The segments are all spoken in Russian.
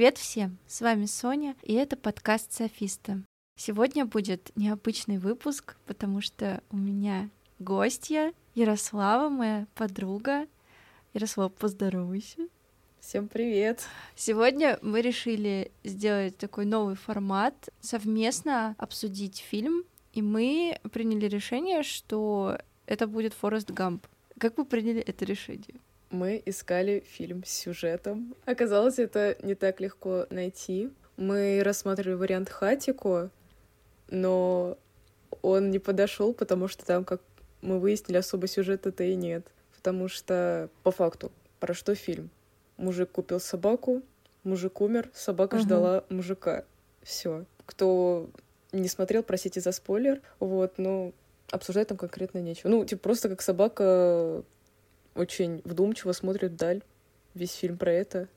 Привет всем! С вами Соня, и это подкаст Софиста. Сегодня будет необычный выпуск, потому что у меня гостья Ярослава, моя подруга. Ярослав, поздоровайся. Всем привет! Сегодня мы решили сделать такой новый формат, совместно обсудить фильм, и мы приняли решение, что это будет Форест Гамп. Как вы приняли это решение? Мы искали фильм с сюжетом. Оказалось, это не так легко найти. Мы рассматривали вариант Хатико, но он не подошел, потому что там, как мы выяснили, особо сюжета-то и нет. Потому что, по факту, про что фильм? Мужик купил собаку, мужик умер, собака угу. ждала мужика. Все. Кто не смотрел, простите за спойлер. Вот, но обсуждать там конкретно нечего. Ну, типа, просто как собака очень вдумчиво смотрит вдаль. Весь фильм про это.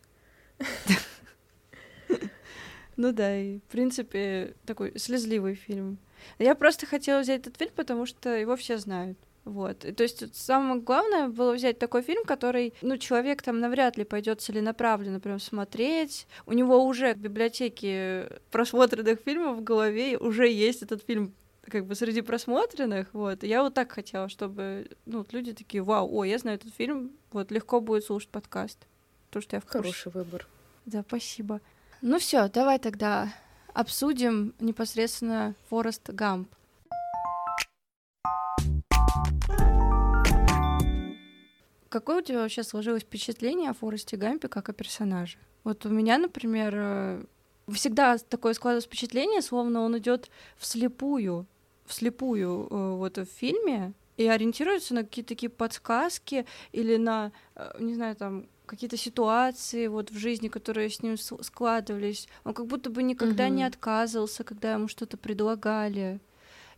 Ну да, и в принципе такой слезливый фильм. Я просто хотела взять этот фильм, потому что его все знают. Вот. И, то есть самое главное было взять такой фильм, который, ну, человек там навряд ли пойдет целенаправленно прям смотреть. У него уже в библиотеке просмотренных фильмов в голове уже есть этот фильм как бы среди просмотренных, вот, я вот так хотела, чтобы, ну, вот люди такие, вау, о, я знаю этот фильм, вот, легко будет слушать подкаст, то что я в курсе. Хороший выбор. Да, спасибо. Ну все, давай тогда обсудим непосредственно Форест Гамп. Какое у тебя вообще сложилось впечатление о Форесте Гампе как о персонаже? Вот у меня, например, э, всегда такое складывалось впечатление, словно он идет вслепую, вслепую э, вот в фильме и ориентируется на какие-то такие подсказки или на, э, не знаю, там какие-то ситуации вот в жизни, которые с ним складывались. Он как будто бы никогда угу. не отказывался, когда ему что-то предлагали.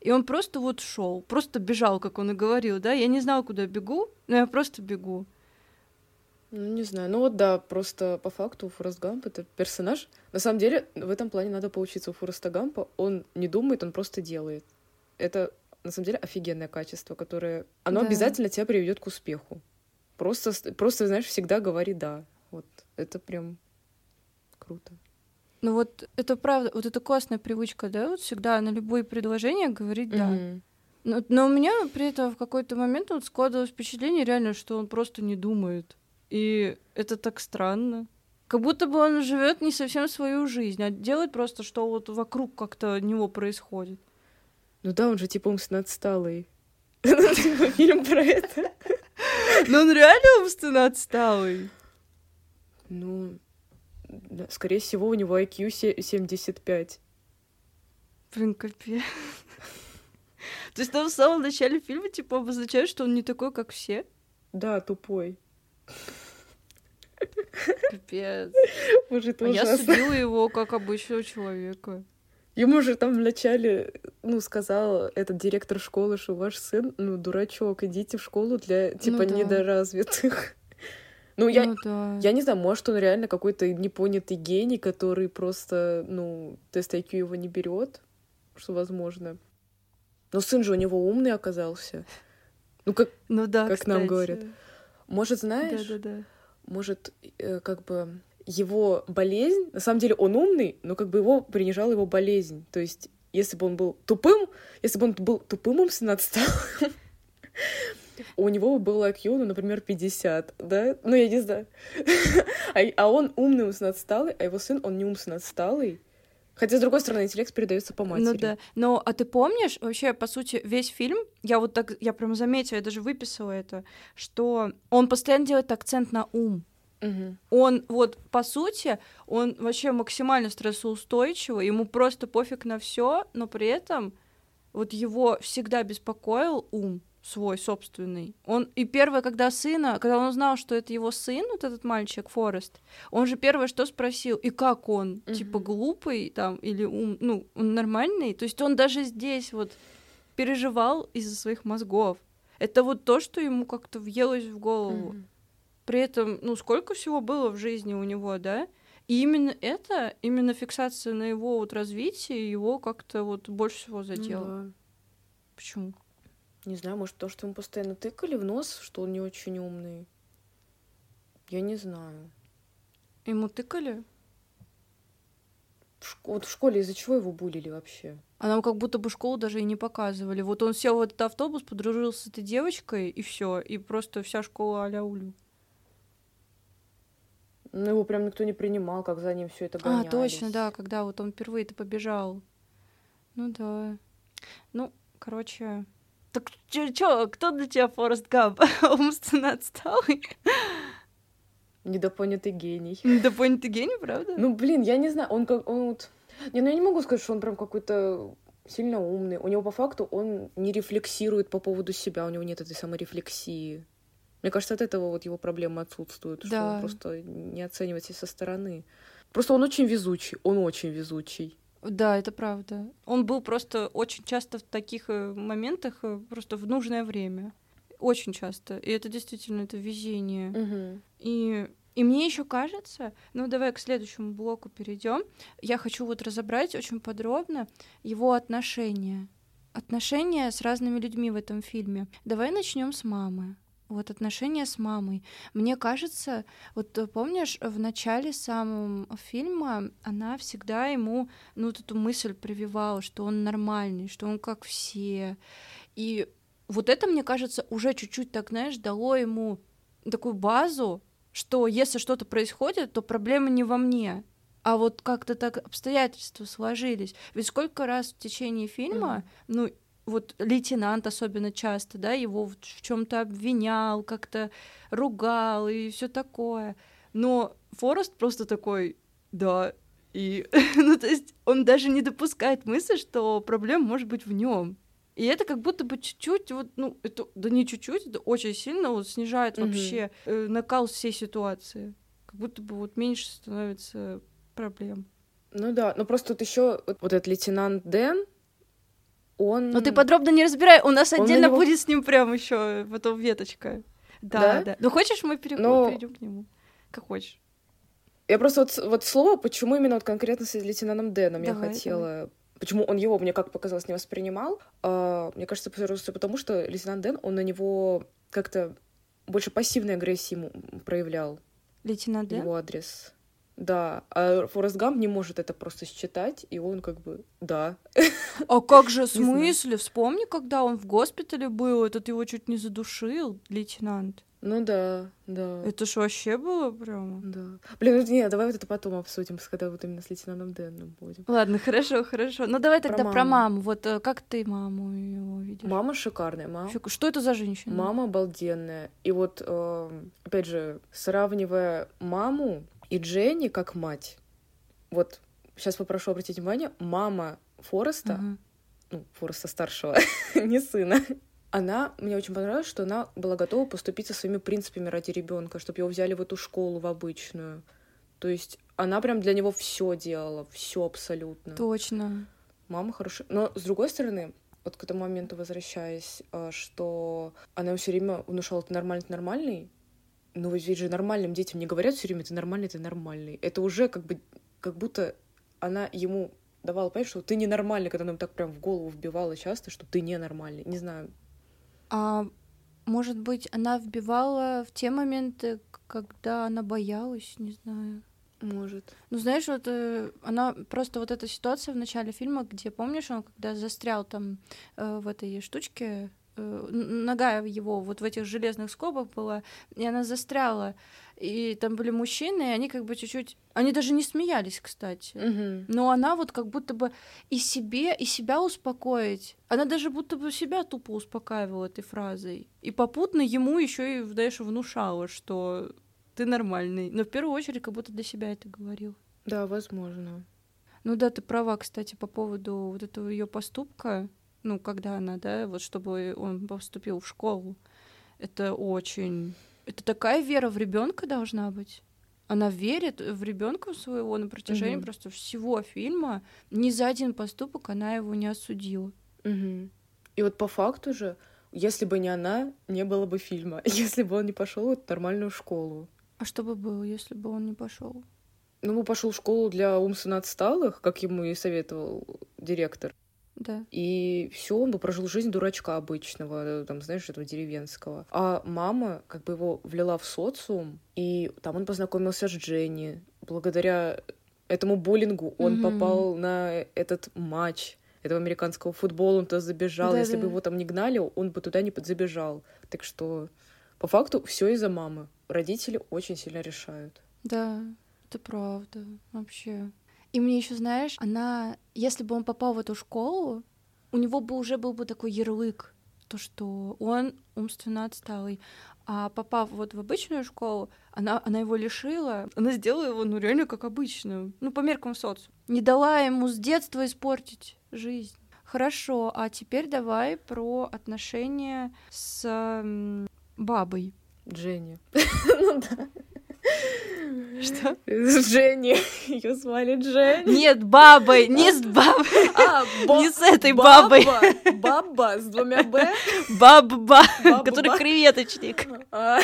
И он просто вот шел, просто бежал, как он и говорил, да. Я не знала, куда бегу, но я просто бегу. Ну, не знаю. Ну вот да, просто по факту Форест Гамп — это персонаж. На самом деле, в этом плане надо поучиться у Фореста Гампа. Он не думает, он просто делает. Это, на самом деле, офигенное качество, которое... Оно да. обязательно тебя приведет к успеху. Просто, просто, знаешь, всегда говори «да». Вот это прям круто. Ну вот это правда, вот это классная привычка, да, вот всегда на любые предложения говорить «да». Mm-hmm. Но, но у меня при этом в какой-то момент вот складывалось впечатление реально, что он просто не думает. И это так странно. Как будто бы он живет не совсем свою жизнь, а делает просто, что вот вокруг как-то него происходит. Ну да, он же типа умственно отсталый. Типа фильм про это. Но он реально умственно отсталый. Ну, скорее всего, у него IQ 75. Блин, капец. То есть там в самом начале фильма, типа, обозначает, что он не такой, как все? Да, тупой. Капец. Может, а я судила его как обычного человека. Ему же там вначале, ну, сказал этот директор школы, что ваш сын, ну, дурачок, идите в школу для, типа, ну, да. недоразвитых. Ну, я, ну, да. я не знаю, может, он реально какой-то непонятый гений, который просто, ну, тест IQ его не берет, что возможно. Но сын же у него умный оказался. Ну, как, ну, да, как кстати. нам говорят. Может, знаешь, да, да, да. может, э, как бы его болезнь, на самом деле он умный, но как бы его принижала его болезнь. То есть, если бы он был тупым, если бы он был тупым умственно отсталым, у него было IQ, ну, например, 50, да? Ну, я не знаю. а, а он умный умственно отсталый, а его сын, он не умственно отсталый. Хотя, с другой стороны, интеллект передается по матери. Ну да. Но, а ты помнишь, вообще, по сути, весь фильм, я вот так, я прям заметила, я даже выписала это, что он постоянно делает акцент на ум. Угу. Он вот по сути, он вообще максимально стрессоустойчивый, ему просто пофиг на все, но при этом вот его всегда беспокоил ум свой собственный. Он и первое, когда сына, когда он узнал, что это его сын, вот этот мальчик Форест, он же первое что спросил, и как он, mm типа глупый там или ум, ну он нормальный, то есть он даже здесь вот переживал из-за своих мозгов. Это вот то, что ему как-то въелось в голову. mm При этом, ну сколько всего было в жизни у него, да? И именно это, именно фиксация на его вот развитии его как-то вот больше всего задело. Mm-hmm. Почему? Не знаю, может, то, что ему постоянно тыкали в нос, что он не очень умный. Я не знаю. Ему тыкали? в вот в школе из-за чего его булили вообще? А нам как будто бы школу даже и не показывали. Вот он сел в этот автобус, подружился с этой девочкой, и все, и просто вся школа аля улю. Ну, его прям никто не принимал, как за ним все это гонялись. А, точно, да, когда вот он впервые-то побежал. Ну да. Ну, короче... Так чё, чё, кто для тебя Форест Гамп? Умственно отсталый? Недопонятый гений. Недопонятый гений, правда? Ну, блин, я не знаю, он как... Он вот... Не, ну я не могу сказать, что он прям какой-то сильно умный. У него по факту он не рефлексирует по поводу себя, у него нет этой самой рефлексии. Мне кажется, от этого вот его проблемы отсутствуют, что Да. он просто не оценивает себя со стороны. Просто он очень везучий, он очень везучий. Да, это правда. Он был просто очень часто в таких э, моментах, э, просто в нужное время. Очень часто. И это действительно это везение. Мгм. И, и мне еще кажется, ну давай к следующему блоку перейдем. Я хочу вот разобрать очень подробно его отношения. Отношения с разными людьми в этом фильме. Давай начнем с мамы. Вот отношения с мамой. Мне кажется, вот э, помнишь, в начале самого фильма она всегда ему, ну, вот эту мысль прививала, что он нормальный, что он как все. И вот это, мне кажется, уже чуть-чуть так, знаешь, дало ему такую базу, что если что-то происходит, то проблема не во мне, а вот как-то так обстоятельства сложились. Ведь сколько раз в течение фильма, ну, вот лейтенант особенно часто, да, его в чем-то обвинял, как-то ругал и все такое. Но Форест просто такой, да, и, ну, то есть он даже не допускает мысли, что проблема может быть в нем. И это как будто бы чуть-чуть, вот, ну, это, да не чуть-чуть, это очень сильно вот снижает Мгм. вообще э, накал всей ситуации. Как будто бы вот меньше становится проблем. Ну да, но просто тут еще вот, вот этот лейтенант Дэн, он... Но ты подробно не разбирай, у нас Он отдельно него- будет с ним прям еще потом веточка. Да, Да? да. Ну хочешь, мы пере- Но- перейдем к нему? Как хочешь. Я просто вот, вот слово, почему именно вот конкретно с лейтенантом Дэном я Давай, хотела... Почему он его, мне как показалось, не воспринимал? А, мне кажется, просто потому, что лейтенант Дэн, он на него как-то больше пассивной агрессии проявлял Лейтенант Дэн? его адрес. Да, а Форест Гамп не может это просто считать, и он как бы, да. А как же, в смысле? Вспомни, когда он в госпитале был, этот его чуть не задушил, лейтенант. Ну да, да. Это ж вообще было прямо... Да. Блин, не, давай вот это потом обсудим, когда вот именно с лейтенантом Дэном будем. Ладно, хорошо, хорошо. Ну давай Про тогда про маму. маму. Вот э, как ты маму его видишь? Мама шикарная, мама. Что это за женщина? Мама обалденная. И вот, эм, опять же, сравнивая маму и Дженни как мать, вот сейчас попрошу обратить внимание, мама Фореста, Ага. ну, Фореста старшего, не сына, она, мне очень понравилось, что она была готова поступить со своими принципами ради ребенка, чтобы его взяли в эту школу, в обычную. То есть она прям для него все делала, все абсолютно. Точно. Мама хорошая. Но с другой стороны, вот к этому моменту возвращаясь, а, что она все время внушала, ты нормальный, ты нормальный. Но ведь же нормальным детям не говорят все время, ты нормальный, ты нормальный. Это уже как бы, как будто она ему давала понять, что ты ненормальный, когда она ему так прям в голову вбивала часто, что ты ненормальный. Не знаю. А может быть, она вбивала в те моменты, когда она боялась, не знаю. Может. Ну, знаешь, вот э, она просто вот эта ситуация в начале фильма, где, помнишь, он когда застрял там э, в этой штучке, нога его вот в этих железных скобах была, и она застряла, и там были мужчины, и они как бы чуть-чуть, они даже не смеялись, кстати. Мгм. Но она вот как будто бы и себе, и себя успокоить. Она даже будто бы себя тупо успокаивала этой фразой. И попутно ему еще и, знаешь, внушала, что ты нормальный. Но в первую очередь как будто для себя это говорил. Да, возможно. Ну да, ты права, кстати, по поводу вот этого ее поступка. Ну, когда она, да, вот чтобы он поступил в школу. Это очень... Это такая вера в ребенка должна быть. Она верит в ребенка своего на протяжении Мгм. просто всего фильма. Ни за один поступок она его не осудила. Мгм. И вот по факту же, если бы не она, не было бы фильма. Если бы он не пошел в эту нормальную школу. А что бы было, если бы он не пошел? Ну, он пошел в школу для умственно отсталых, как ему и советовал директор. Да. И все, он бы прожил жизнь дурачка обычного, там, знаешь, этого деревенского. А мама как бы его влила в социум, и там он познакомился с Дженни. Благодаря этому буллингу, он Мгм. попал на этот матч этого американского футбола, он туда забежал. Если бы Да-да. его там не гнали, он бы туда не подзабежал. Так что, по факту, все из-за мамы. Родители очень сильно решают. Да, это правда, вообще. И мне еще, знаешь, она, если бы он попал в эту школу, у него бы уже был бы такой ярлык, то, что он умственно отсталый. А попав вот в обычную школу, она, она его лишила, она сделала его, ну, реально как обычную, ну, по меркам социума. Не дала ему с детства испортить жизнь. Хорошо, а теперь давай про отношения с бабой. Дженни. Ну да. Что? Дженни. Ее звали Дженни. Нет, бабой, не с бабой. А, бо- Не с этой бабой. Баба. С двумя Б. Баба, Баба. который креветочник. А,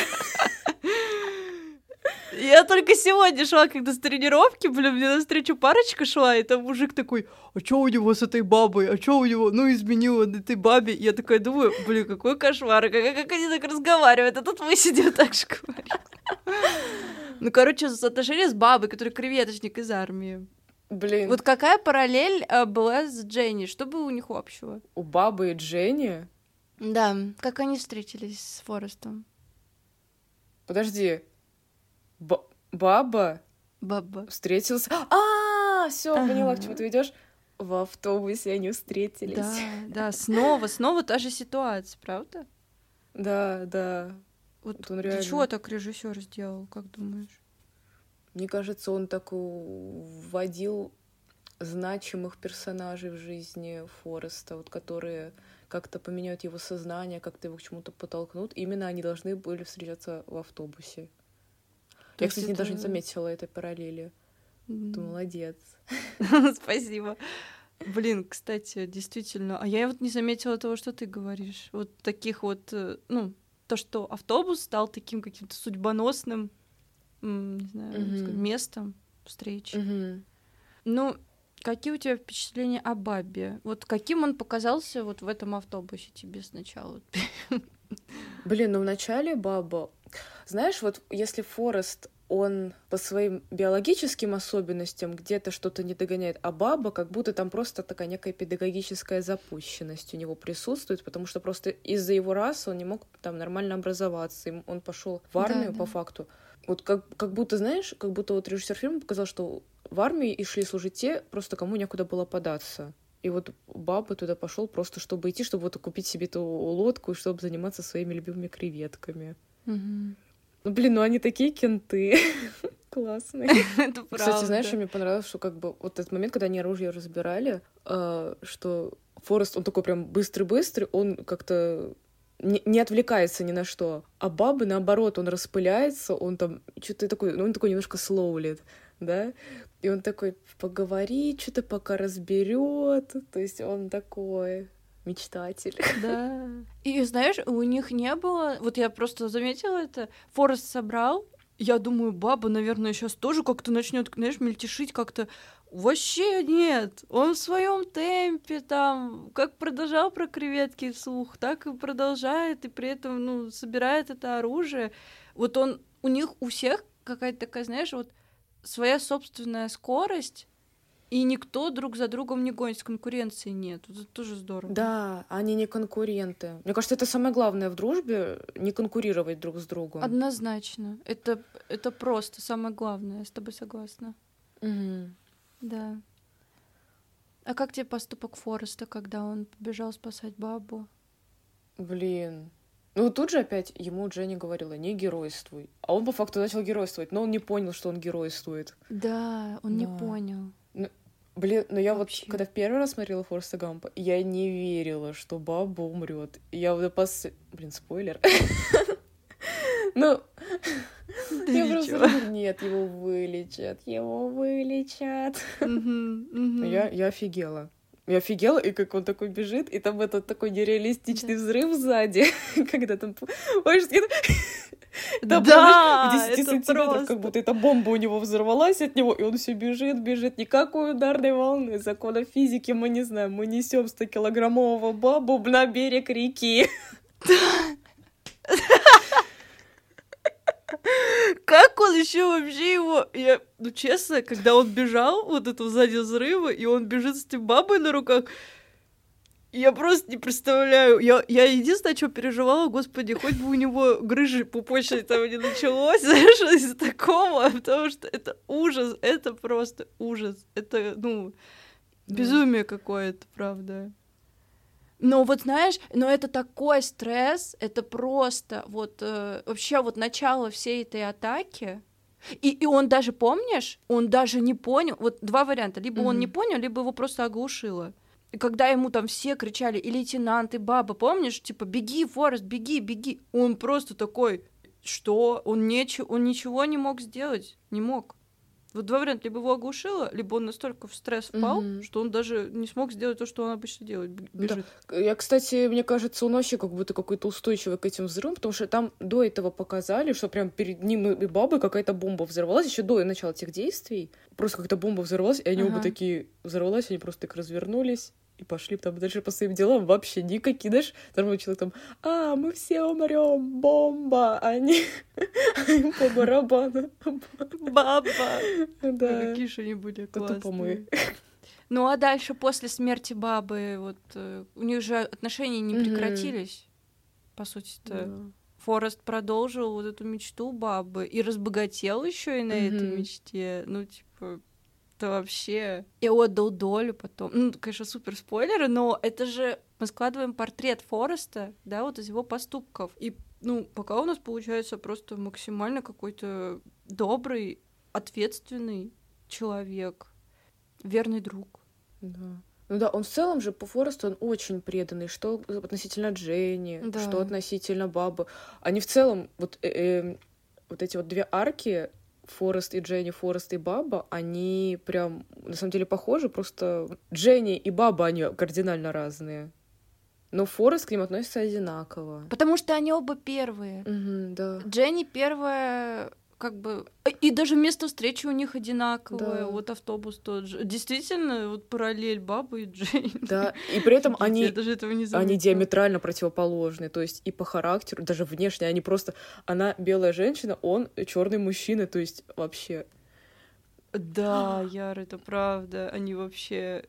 Я только сегодня шла, когда с тренировки, блин, мне навстречу парочка шла, и там мужик такой, а чё у него с этой бабой, а чё у него, ну, изменил он этой бабе. Я такая думаю, блин, какой кошмар, как, как они так разговаривают, а тут мы сидим так же говорим. Ну, короче, отношения с бабой, который креветочник из армии. Блин, Вот какая параллель э, была с Дженни? Что было у них общего? у бабы и Дженни... Да, как они встретились с Форестом? Подожди. Ба- Баба Баба. встретился... А, все, поняла, к чему ты ведешь. В автобусе они встретились. Да, да, снова, снова та же ситуация, правда? Да, да. Вот Вот он для реально- чего так режиссер сделал, как думаешь? Мне кажется, он так вводил значимых персонажей в жизни Фореста, вот которые как-то поменяют его сознание, как-то его к чему-то подтолкнут. Именно они должны были встречаться в автобусе. То Я, кстати, это- даже не заметила этой параллели. М. Ты молодец. Спасибо. Блин, кстати, действительно, а я вот не заметила того, что ты говоришь. Вот таких вот, э, ну, то, что автобус стал таким каким-то судьбоносным, не знаю, Мгм. сказать, местом встречи. Мгм. Ну, какие у тебя впечатления о Бабе? Вот каким он показался вот в этом автобусе тебе сначала? Блин, ну вначале баба... Знаешь, вот если Форест, он по своим биологическим особенностям где-то что-то не догоняет, а баба как будто там просто такая некая педагогическая запущенность у него присутствует, потому что просто из-за его расы он не мог там нормально образоваться, он пошел в армию Да, по да. факту. Вот как, как будто, знаешь, как будто вот режиссер фильма показал, что в армии и шли служить те, просто кому некуда было податься. И вот баба туда пошел просто, чтобы идти, чтобы вот купить себе эту лодку и чтобы заниматься своими любимыми креветками. Ну, блин, ну они такие кенты. Классные. Это правда. Кстати, знаешь, что мне понравилось, что как бы вот этот момент, когда они оружие разбирали, э, что Форест, он такой прям быстрый-быстрый, он как-то не, не отвлекается ни на что. А бабы, наоборот, он распыляется, он там что-то такой, ну, он такой немножко слоулит, да? И он такой поговорит, что-то пока разберет. То есть он такой мечтатель. Да. И знаешь, у них не было. Вот я просто заметила это. Форест собрал. Я думаю, баба, наверное, сейчас тоже как-то начнет, знаешь, мельтешить как-то. Вообще нет. Он в своем темпе там, как продолжал про креветки вслух, так и продолжает, и при этом, ну, собирает это оружие. Вот он, у них у всех какая-то такая, знаешь, вот своя собственная скорость, и никто друг за другом не гонится, конкуренции нет. Это тоже здорово. Да, они не конкуренты. Мне кажется, это самое главное в дружбе — не конкурировать друг с другом. Однозначно. Это, это просто самое главное. Я с тобой согласна. Мгм. Да. А как тебе поступок Фореста, когда он побежал спасать бабу? Блин. Ну тут же опять ему Дженни говорила, не геройствуй. А он по факту начал геройствовать, но он не понял, что он геройствует. Да, он не Да. понял. Блин, но я Вообще. вот, когда в первый раз смотрела Форста Гампа, я не верила, что баба умрет. Я вот пос... Блин, спойлер. Ну, я просто нет, его вылечат, его вылечат. Я, я офигела. Я офигела, и как он такой бежит, и там этот такой нереалистичный взрыв сзади, когда там... Да, прям, знаешь, в 10 это сантиметрах, просто. как будто эта бомба у него взорвалась от него, и он все бежит, бежит. Никакой ударной волны, закона физики мы не знаем. Мы несем 100-килограммового бабу на берег реки. Как он еще вообще его... Я, ну, честно, когда он бежал, вот этого сзади взрыва, и он бежит с этим бабой на руках, я просто не представляю. Я, я единственное, что переживала, господи, хоть бы у него грыжи пупочной там не началось, знаешь, из такого, потому что это ужас, это просто ужас. Это, ну, безумие какое-то, правда. Но вот знаешь, но это такой стресс, это просто вот э, вообще вот начало всей этой атаки. И, и он даже, помнишь, он даже не понял, вот два варианта, либо mm-hmm. он не понял, либо его просто оглушило. И когда ему там все кричали, и лейтенант, и баба, помнишь, типа, беги, Форест, беги, беги, он просто такой, что? Он, ничего, он ничего не мог сделать, не мог. Вот два варианта, либо его оглушило, либо он настолько в стресс впал, mm-hmm. что он даже не смог сделать то, что он обычно делает, бежит. Да. Я, кстати, мне кажется, он вообще как будто какой-то устойчивый к этим взрывам, потому что там до этого показали, что прям перед ним и бабой какая-то бомба взорвалась, еще до начала этих действий. Просто какая-то бомба взорвалась, и они ага. оба такие взорвалась, они просто так развернулись и пошли там дальше по своим делам вообще никакие, знаешь, нормальный человек там, а, мы все умрем, бомба, а они по барабану. Баба. Да. Какие же они были классные. Ну а дальше после смерти бабы, вот э, у них же отношения не прекратились, по сути-то. Форест продолжил вот эту мечту бабы и разбогател еще и на этой мечте. Ну, типа, это вообще... И отдал долю потом. Ну, конечно, супер спойлеры, но это же мы складываем портрет Фореста, да, вот из его поступков. И, ну, пока у нас получается просто максимально какой-то добрый, ответственный человек, верный друг. Да. Ну да, он в целом же по Форесту он очень преданный, что относительно Дженни, да. что относительно Бабы. Они в целом, вот, э, э, вот эти вот две арки, Форест и Дженни, Форест и Баба, они прям на самом деле похожи, просто Дженни и Баба, они кардинально разные. Но Форест к ним относится одинаково. Потому что они оба первые. Угу, да. Дженни первая как бы... И даже место встречи у них одинаковое, да. вот автобус тот же. Действительно, вот параллель бабы и Джейн. Да, и при этом они, даже этого не они диаметрально противоположны, то есть и по характеру, даже внешне, они просто... Она белая женщина, он черный мужчина, то есть вообще... Да, Яр, это правда, они вообще...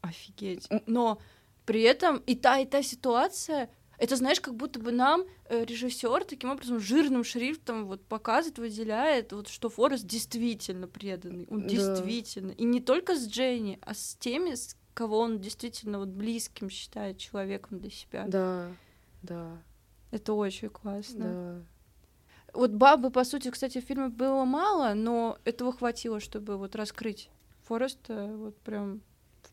Офигеть. Но при этом и та, и та ситуация это, знаешь, как будто бы нам э, режиссер таким образом жирным шрифтом вот показывает, выделяет, вот что Форест действительно преданный, он да. действительно. И не только с Дженни, а с теми, с кого он действительно вот близким считает человеком для себя. Да, да. Это очень классно. Да. Вот бабы, по сути, кстати, в фильме было мало, но этого хватило, чтобы вот раскрыть Фореста вот прям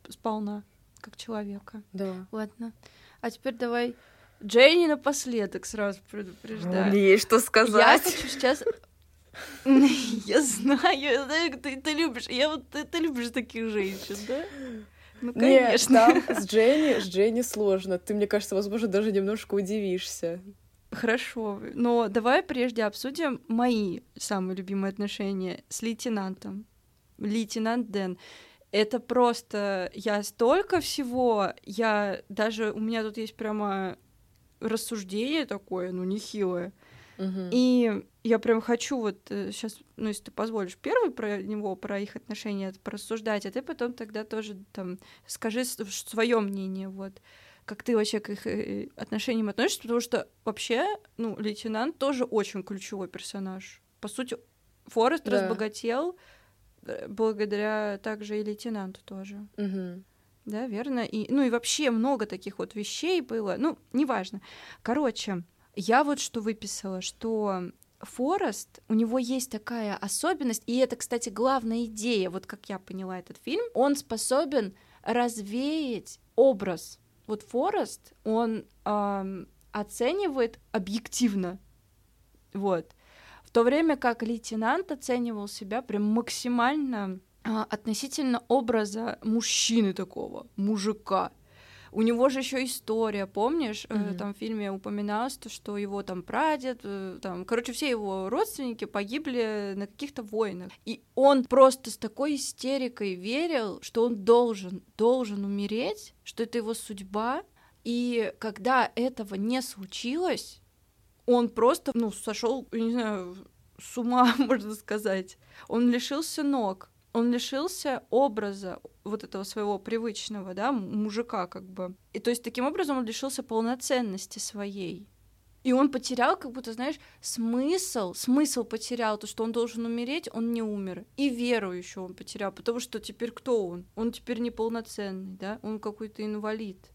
сполна, как человека. Да. Ладно. А теперь давай Дженни напоследок сразу предупреждаю. Мне есть что сказать. Я хочу сейчас... Я знаю, я знаю, ты, ты любишь. Я вот ты, ты любишь таких женщин, да? Ну, конечно. Нет, там с Дженни, с Дженни сложно. Ты, мне кажется, возможно, даже немножко удивишься. Хорошо, но давай прежде обсудим мои самые любимые отношения с лейтенантом. Лейтенант Дэн. Это просто я столько всего, я даже у меня тут есть прямо рассуждение такое, ну, нехилое. Угу. И я прям хочу вот сейчас, э, ну, если ты позволишь, первый про него, про их отношения порассуждать, а ты потом тогда тоже там скажи свое мнение, вот как ты вообще к их э, отношениям относишься, потому что вообще, ну, лейтенант тоже очень ключевой персонаж. По сути, Форест да. разбогател э, благодаря также и лейтенанту тоже. Угу. Да, верно. И, ну и вообще много таких вот вещей было. Ну, неважно. Короче, я вот что выписала, что Форест, у него есть такая особенность, и это, кстати, главная идея, вот как я поняла этот фильм, он способен развеять образ. Вот Форест, он эм, оценивает объективно, вот. В то время как лейтенант оценивал себя прям максимально относительно образа мужчины такого, мужика. У него же еще история, помнишь, mm-hmm. там в фильме упоминалось то, что его там прадед, э, там, короче, все его родственники погибли на каких-то войнах. И он просто с такой истерикой верил, что он должен, должен умереть, что это его судьба. И когда этого не случилось, он просто, ну, сошел, не знаю, с ума, можно сказать. Он лишился ног, он лишился образа вот этого своего привычного, да, мужика как бы. И то есть таким образом он лишился полноценности своей. И он потерял, как будто, знаешь, смысл, смысл потерял, то, что он должен умереть, он не умер. И веру еще он потерял, потому что теперь кто он? Он теперь неполноценный, да, он какой-то инвалид.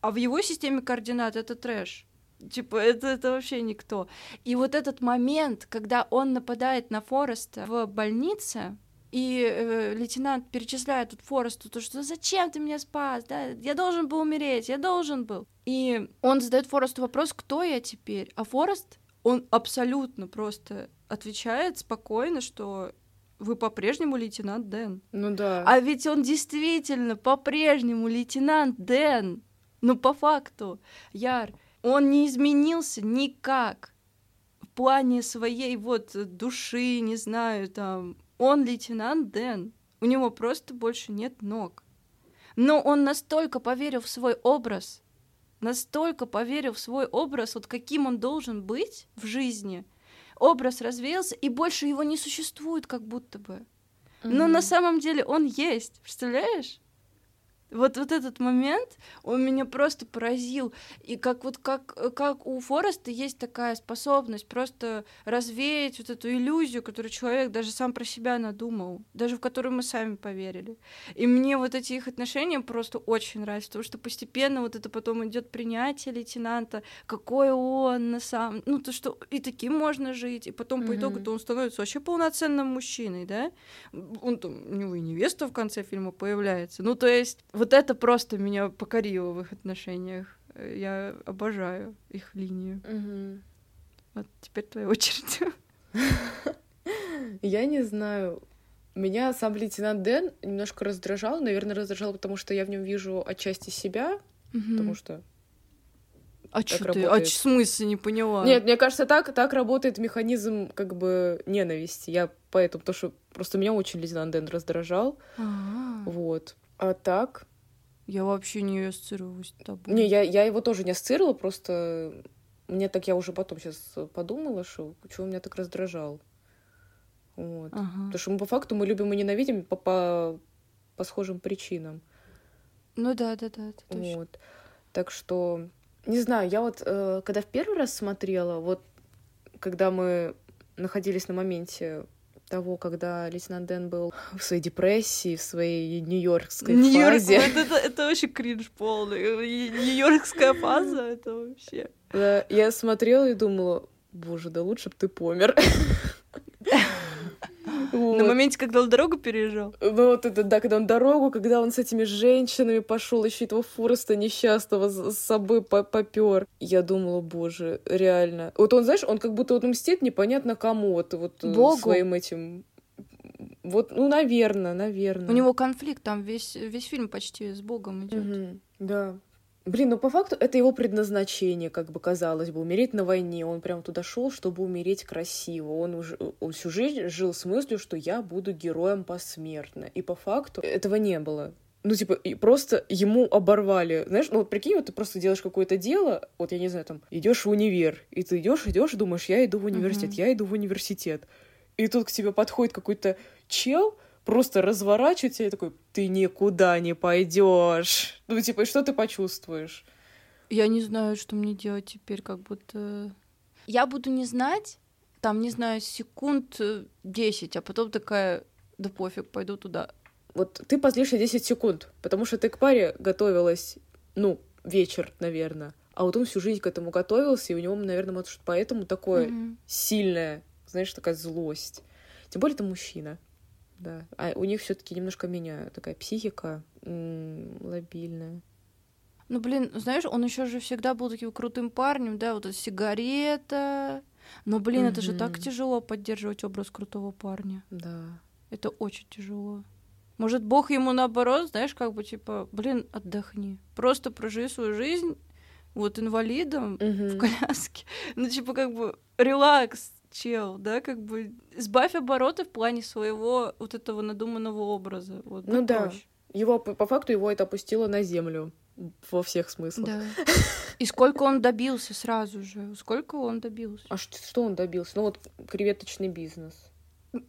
А в его системе координат это трэш. Типа, это, это вообще никто. И вот этот момент, когда он нападает на Фореста в больнице, и э, лейтенант перечисляет тут Форесту, то, что зачем ты меня спас, да, я должен был умереть, я должен был. И он задает Форесту вопрос, кто я теперь, а Форест, он абсолютно просто отвечает спокойно, что вы по-прежнему лейтенант Дэн. Ну да. А ведь он действительно по-прежнему лейтенант Дэн. Ну, по факту, Яр, он не изменился никак в плане своей вот души, не знаю, там, он лейтенант Дэн. У него просто больше нет ног. Но он настолько поверил в свой образ, настолько поверил в свой образ, вот каким он должен быть в жизни. Образ развеялся, и больше его не существует, как будто бы. Mm-hmm. Но на самом деле он есть, представляешь? Вот, вот этот момент, он меня просто поразил. И как вот как, как у Фореста есть такая способность просто развеять вот эту иллюзию, которую человек даже сам про себя надумал, даже в которую мы сами поверили. И мне вот эти их отношения просто очень нравятся, потому что постепенно вот это потом идет принятие лейтенанта, какой он на самом... Ну, то, что и таким можно жить, и потом mm-hmm. по итогу-то он становится вообще полноценным мужчиной, да? Он там, у него и невеста в конце фильма появляется. Ну, то есть вот это просто меня покорило в их отношениях. Я обожаю их линию. Угу. Вот теперь твоя очередь. Я не знаю. Меня сам лейтенант Дэн немножко раздражал. Наверное, раздражал, потому что я в нем вижу отчасти себя, угу. потому что а что ты? А в смысле не поняла? Нет, мне кажется, так, так работает механизм как бы ненависти. Я поэтому, потому что просто меня очень лейтенант Дэн раздражал. А-а-а. Вот. А так, я вообще не ассоциирую с тобой. Не, я, я его тоже не ассоциировала, просто мне так я уже потом сейчас подумала, что чего меня так раздражал. Вот. Ага. Потому что мы по факту мы любим и ненавидим по, по, по схожим причинам. Ну да, да, да, это точно. Вот. Так что, не знаю, я вот, э, когда в первый раз смотрела, вот когда мы находились на моменте того, когда лейтенант Дэн был в своей депрессии, в своей нью-йоркской Нью фазе. Это, это, это вообще кринж полный. Нью-йоркская фаза, это вообще... Да, я смотрела и думала, боже, да лучше бы ты помер. Вот. На моменте, когда он дорогу переезжал? Ну вот это, да, когда он дорогу, когда он с этими женщинами пошел, еще этого Фореста несчастного с собой попер. Я думала, боже, реально. Вот он, знаешь, он как будто вот мстит непонятно кому, вот, вот э, Богу. своим этим вот, ну, наверное, наверное. У него конфликт, там весь, весь фильм почти с Богом идет. Угу, да. Блин, ну по факту это его предназначение, как бы казалось бы, умереть на войне. Он прям туда шел, чтобы умереть красиво. Он уже он всю жизнь жил с мыслью, что я буду героем посмертно. И по факту этого не было. Ну, типа, и просто ему оборвали. Знаешь, ну вот прикинь, вот ты просто делаешь какое-то дело, вот я не знаю, там, идешь в универ, и ты идешь, идешь, думаешь, я иду в университет, uh-huh. я иду в университет. И тут к тебе подходит какой-то чел, просто разворачивает тебя и такой, ты никуда не пойдешь. Ну, типа, что ты почувствуешь? Я не знаю, что мне делать теперь, как будто... Я буду не знать, там, не знаю, секунд 10, а потом такая, да пофиг, пойду туда. Вот ты позлишься 10 секунд, потому что ты к паре готовилась, ну, вечер, наверное. А вот он всю жизнь к этому готовился, и у него, наверное, может, поэтому такое mm-hmm. сильное, знаешь, такая злость. Тем более это мужчина да. А у них все-таки немножко менее такая психика лобильная. Ну, блин, знаешь, он еще же всегда был таким крутым парнем, да, вот эта сигарета. Но, блин, угу. это же так тяжело поддерживать образ крутого парня. Да. Это очень тяжело. Может, Бог ему наоборот, знаешь, как бы типа, блин, отдохни. Просто проживи свою жизнь вот инвалидом угу. в коляске. Ну, типа, как бы, релакс, чел, да, как бы сбавь обороты в плане своего вот этого надуманного образа. Вот, ну да, его по факту его это опустило на землю. во всех смыслах. Да. И сколько он добился сразу же? Сколько он добился? А что, что он добился? Ну вот креветочный бизнес.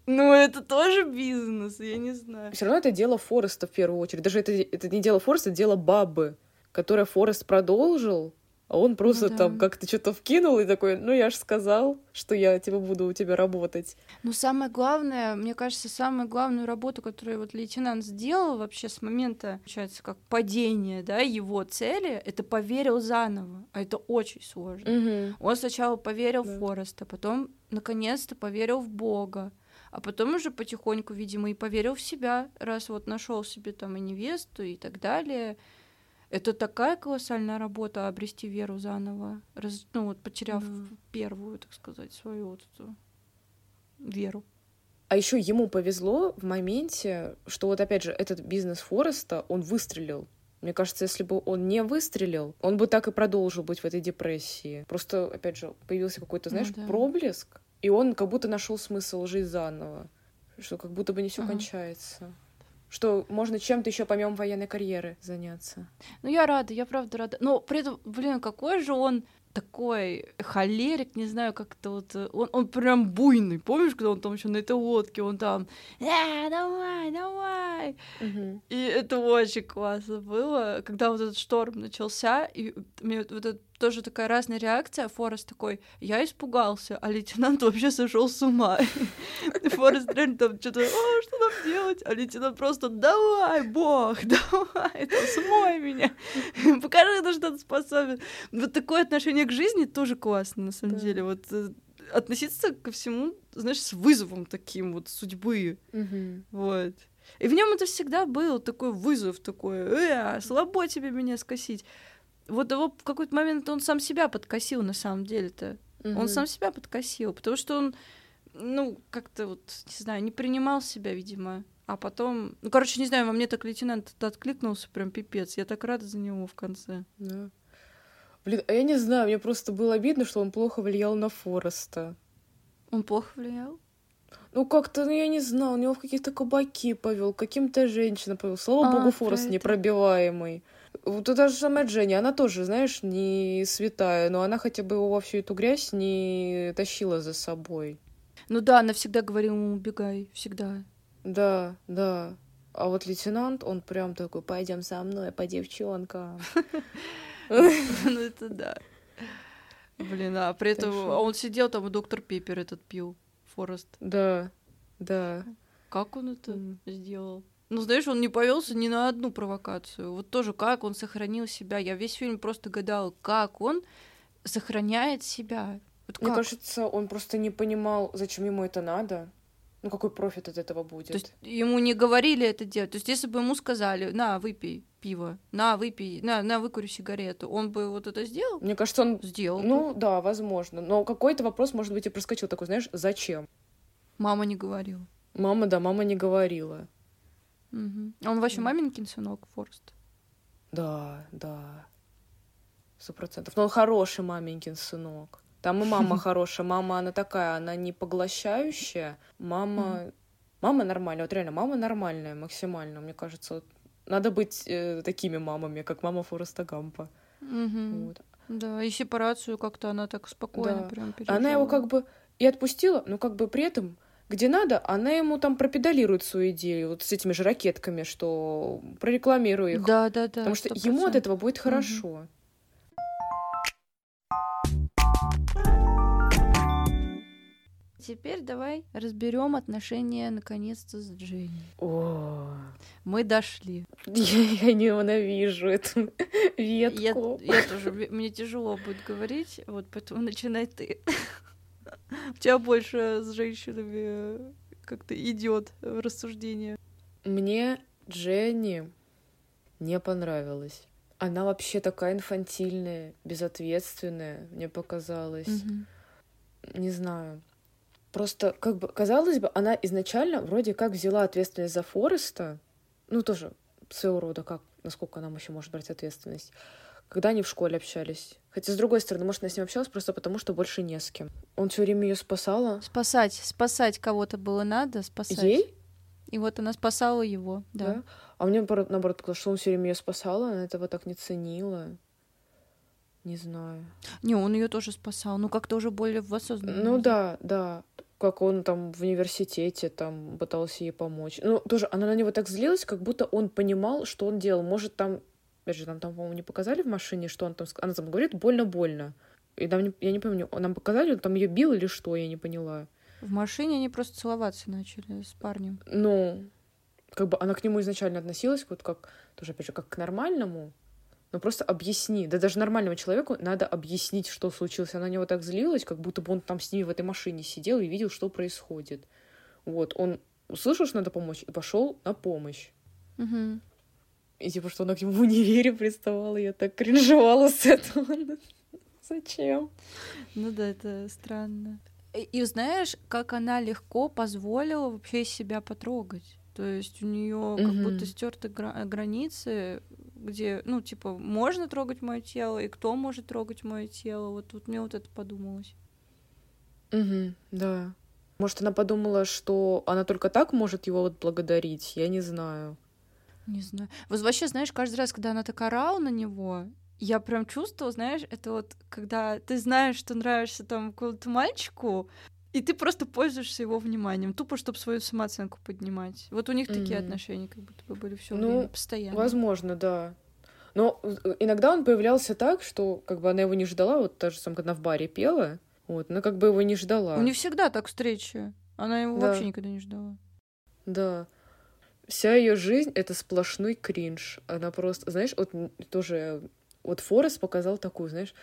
Ну, это тоже бизнес, я не знаю. Все равно это дело Фореста в первую очередь. Даже это, это не дело Фореста, это дело бабы, которое Форест продолжил, а он просто Ну да. там как-то что-то вкинул и такой, ну я ж сказал, что я типа буду у тебя работать. Но самое главное, мне кажется, самую главную работу, которую вот лейтенант сделал вообще с момента, получается, как падения, да, его цели, это поверил заново, а это очень сложно. Мгм. Он сначала поверил Да. в Фореста, потом наконец-то поверил в Бога, а потом уже потихоньку, видимо, и поверил в себя, раз вот нашел себе там и невесту и так далее. Это такая колоссальная работа обрести веру заново, раз- ну вот потеряв Мгм. первую, так сказать, свою вот эту веру. А еще ему повезло в моменте, что вот опять же этот бизнес Фореста, он выстрелил. Мне кажется, если бы он не выстрелил, он бы так и продолжил быть в этой депрессии. Просто, опять же, появился какой-то, Ну знаешь, да. проблеск, и он как будто нашел смысл жить заново. Что как будто бы не все Ага. кончается. Что можно чем-то еще помимо военной карьеры заняться. Ну, я рада, я правда рада. Но при этом, блин, какой же он такой холерик, не знаю, как это вот... э, Он, он прям буйный. Помнишь, когда он там еще на этой лодке, он там... «Э, давай, давай! И это очень классно было, когда вот этот шторм начался, и мне вот это тоже такая разная реакция. Форест такой, я испугался, а лейтенант вообще сошел с ума. Форест реально там что-то, «А, что нам делать? А лейтенант просто, давай, бог, давай, там, смой меня, покажи, на что ты способен. Вот такое отношение к жизни тоже классно, на самом Да. деле. Вот э, относиться ко всему, знаешь, с вызовом таким вот судьбы. Мгм. Вот. И в нем это всегда был такой вызов, такой, э, слабо тебе меня скосить. Вот его в какой-то момент он сам себя подкосил на самом деле-то. Он Мгм. сам себя подкосил, потому что он, ну, как-то вот, не знаю, не принимал себя, видимо. А потом, ну, короче, не знаю, во мне так лейтенант откликнулся, прям пипец. Я так рада за него в конце. Да. Блин, а я не знаю, мне просто было обидно, что он плохо влиял на Фореста. Он плохо влиял? Ну, как-то, ну, я не знаю, он его в какие-то кабаки повел, каким-то женщинам повел. Слава А, богу, Форест это. непробиваемый. Вот та же самая Дженни, она тоже, знаешь, не святая, но она хотя бы его во всю эту грязь не тащила за собой. Ну да, она всегда говорила ему, убегай, всегда. Да, да. А вот лейтенант, он прям такой, пойдем со мной по девчонкам. Ну это да. Блин, а при этом он сидел там, и доктор Пеппер этот пил, Форест. Да, да. Как он это М. сделал? Ну, знаешь, он не повелся ни на одну провокацию. Вот тоже как он сохранил себя. Я весь фильм просто гадала, как он сохраняет себя. Вот Мне кажется, он просто не понимал, зачем ему это надо. Ну, какой профит от этого будет? То есть ему не говорили это делать. То есть если бы ему сказали, на, выпей пиво, на, выпей, на, на, выкури сигарету, он бы вот это сделал? Мне кажется, он Сделал. бы. Ну да, возможно. Но какой-то вопрос, может быть, и проскочил такой, знаешь, зачем? Мама не говорила. Мама, да, мама не говорила. А он вообще М. маменькин сынок, Форест? Да, да. Сто процентов. Но он хороший маменькин сынок. Там и мама хорошая. Мама, она такая, она не поглощающая. Мама... Мама нормальная. Вот реально, мама нормальная максимально. Мне кажется, вот надо быть э, такими мамами, как мама Фореста Гампа. Мгм. Вот. Да, и сепарацию как-то она так спокойно Да. прям Она его пережила. как бы и отпустила, но как бы при этом, где надо, она ему там пропедалирует свою идею вот с этими же ракетками, что прорекламируй их. Да, да, да. потому что 100%. ему от этого будет хорошо. Теперь давай разберем отношения наконец-то с Дженни. О, Мы дошли. я, я ненавижу эту Я, ветку. я тоже, мне- тяжело будет говорить, вот поэтому начинай ты. У тебя больше с женщинами э, как-то идет рассуждение. Мне Дженни не понравилась. Она вообще такая инфантильная, безответственная, мне показалось. не знаю. Просто, как бы, казалось бы, она изначально вроде как взяла ответственность за Фореста. Ну, тоже своего рода, как, насколько она еще может брать ответственность. Когда они в школе общались. Хотя, с другой стороны, может, она с ним общалась просто потому, что больше не с кем. Он все время ее спасала. Спасать, спасать кого-то было надо, спасать. Ей? И вот она спасала его, да. да? А мне, наоборот, показалось, что он все время ее спасал, она этого так не ценила. Не знаю. Не, он ее тоже спасал, ну как-то уже более в осознанном. Ну да, да. Как он там в университете там пытался ей помочь. Ну, тоже она на него так злилась, как будто он понимал, что он делал. Может, там, опять же, там, там по-моему, не показали в машине, что он там... Она там говорит больно-больно. И там, я не помню, нам показали, он там ее бил или что, я не поняла. В машине они просто целоваться начали с парнем. Ну, как бы она к нему изначально относилась вот как, тоже опять же, как к нормальному, но просто объясни. Да даже нормальному человеку надо объяснить, что случилось. Она на него так злилась, как будто бы он там с ней в этой машине сидел и видел, что происходит. Вот, он услышал, что надо помочь, и пошел на помощь. Угу. И типа, что она к нему в универе приставала, я так кринжевала с этого. Зачем? Ну да, это странно. И знаешь, как она легко позволила вообще себя потрогать. То есть у нее как будто стерты гра- границы, где, ну, типа, можно трогать мое тело, и кто может трогать мое тело. Вот, вот мне вот это подумалось. Угу, да. Может, она подумала, что она только так может его вот благодарить, я не знаю. Не знаю. Вот вообще, знаешь, каждый раз, когда она так орала на него, я прям чувствовала, знаешь, это вот, когда ты знаешь, что нравишься там какому-то мальчику, и ты просто пользуешься его вниманием, тупо, чтобы свою самооценку поднимать. Вот у них mm-hmm. такие отношения как будто бы были все ну, время, постоянно. Возможно, да. Но э, иногда он появлялся так, что как бы она его не ждала, вот та же самая, когда в баре пела, вот, она как бы его не ждала. У них всегда так встречи. Она его да. вообще никогда не ждала. Да. Вся ее жизнь это сплошной кринж. Она просто, знаешь, вот тоже вот Форест показал такую, знаешь,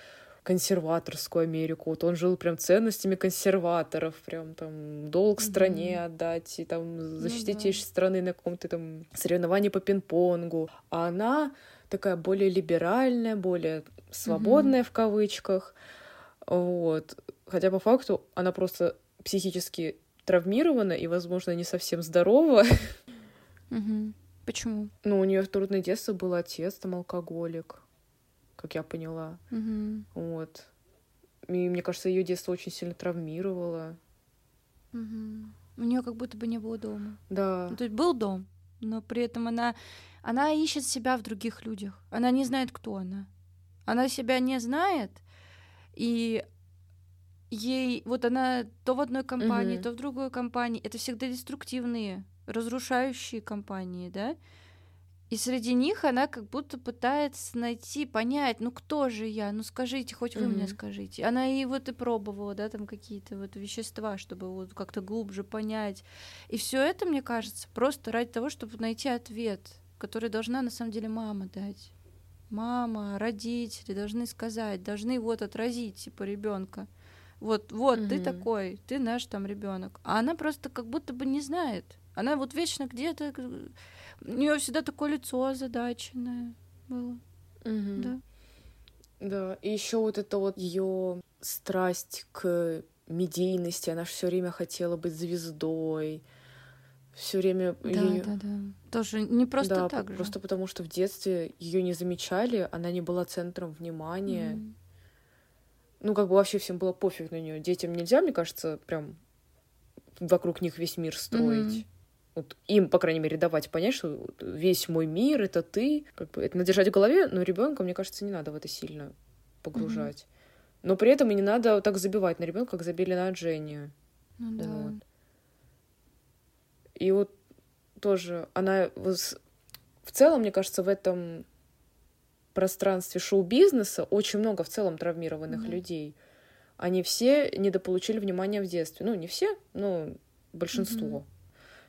консерваторскую Америку. Вот он жил прям ценностями консерваторов, прям там долг стране mm-hmm. отдать, и там защитить ну, да. страны на каком-то там соревновании по пинг-понгу. А она такая более либеральная, более свободная mm-hmm. в кавычках. Вот. Хотя по факту она просто психически травмирована и, возможно, не совсем здорова. Угу. Почему? Ну, у нее трудное детство был отец, там алкоголик как я поняла. Угу. Вот. И мне кажется, ее детство очень сильно травмировало. Угу. У нее как будто бы не было дома. Да. Ну, то есть был дом, но при этом она, она ищет себя в других людях. Она не знает, кто она. Она себя не знает, и ей вот она то в одной компании, угу. то в другой компании. Это всегда деструктивные, разрушающие компании, да. И среди них она как будто пытается найти, понять, ну кто же я, ну скажите, хоть вы mm-hmm. мне скажите. Она и вот и пробовала, да, там какие-то вот вещества, чтобы вот как-то глубже понять. И все это, мне кажется, просто ради того, чтобы найти ответ, который должна на самом деле мама дать. Мама, родители должны сказать, должны вот отразить типа ребенка. Вот, вот, mm-hmm. ты такой, ты наш там ребенок. А она просто как будто бы не знает. Она вот вечно где-то у нее всегда такое лицо озадаченное было. Угу. Да. Да. И еще вот это вот ее страсть к медийности, она же все время хотела быть звездой. Все время да, её... да, да. Тоже не просто да, так же. Просто потому что в детстве ее не замечали, она не была центром внимания. Mm. Ну, как бы вообще всем было пофиг на нее. Детям нельзя, мне кажется, прям вокруг них весь мир строить. Mm-hmm вот им, по крайней мере, давать понять, что весь мой мир это ты. Как бы это надержать в голове, но ребенка, мне кажется, не надо в это сильно погружать. Mm-hmm. Но при этом и не надо так забивать на ребенка, как забили на Дженни. Ну да. Вот. И вот тоже она в целом, мне кажется, в этом пространстве шоу-бизнеса очень много в целом травмированных mm-hmm. людей. Они все недополучили внимания в детстве. Ну, не все, но большинство. Mm-hmm.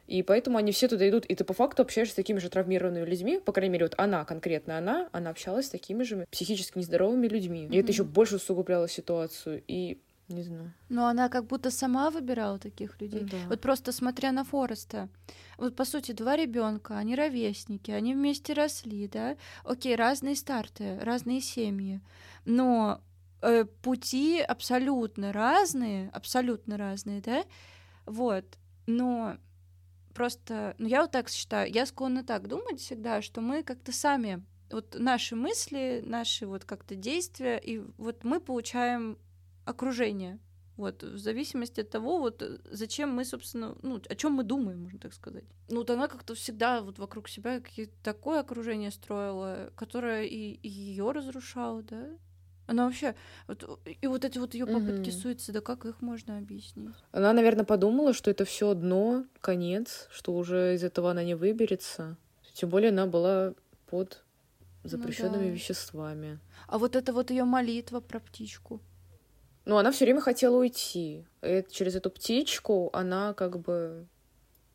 И поэтому они все туда идут, и ты по факту общаешься с такими же травмированными людьми, по крайней мере, вот она, конкретно она, она общалась с такими же психически нездоровыми людьми. Mm-hmm. И это еще больше усугубляло ситуацию. И не знаю. Но она как будто сама выбирала таких людей. Да. Вот просто смотря на Фореста. Вот по сути, два ребенка, они ровесники, они вместе росли, да. Окей, разные старты, разные семьи. Но э, пути абсолютно разные, абсолютно разные, да. Вот. Но просто, ну я вот так считаю, я склонна так думать всегда, что мы как-то сами, вот наши мысли, наши вот как-то действия, и вот мы получаем окружение. Вот, в зависимости от того, вот зачем мы, собственно, ну, о чем мы думаем, можно так сказать. Ну, вот она как-то всегда вот вокруг себя какие-то такое окружение строила, которое и, и ее разрушало, да? Она вообще... Вот, и вот эти вот ее попытки mm-hmm. суицида, как их можно объяснить? Она, наверное, подумала, что это все дно, конец, что уже из этого она не выберется. Тем более она была под запрещенными ну, да. веществами. А вот это вот ее молитва про птичку. Ну, она все время хотела уйти. И через эту птичку она как бы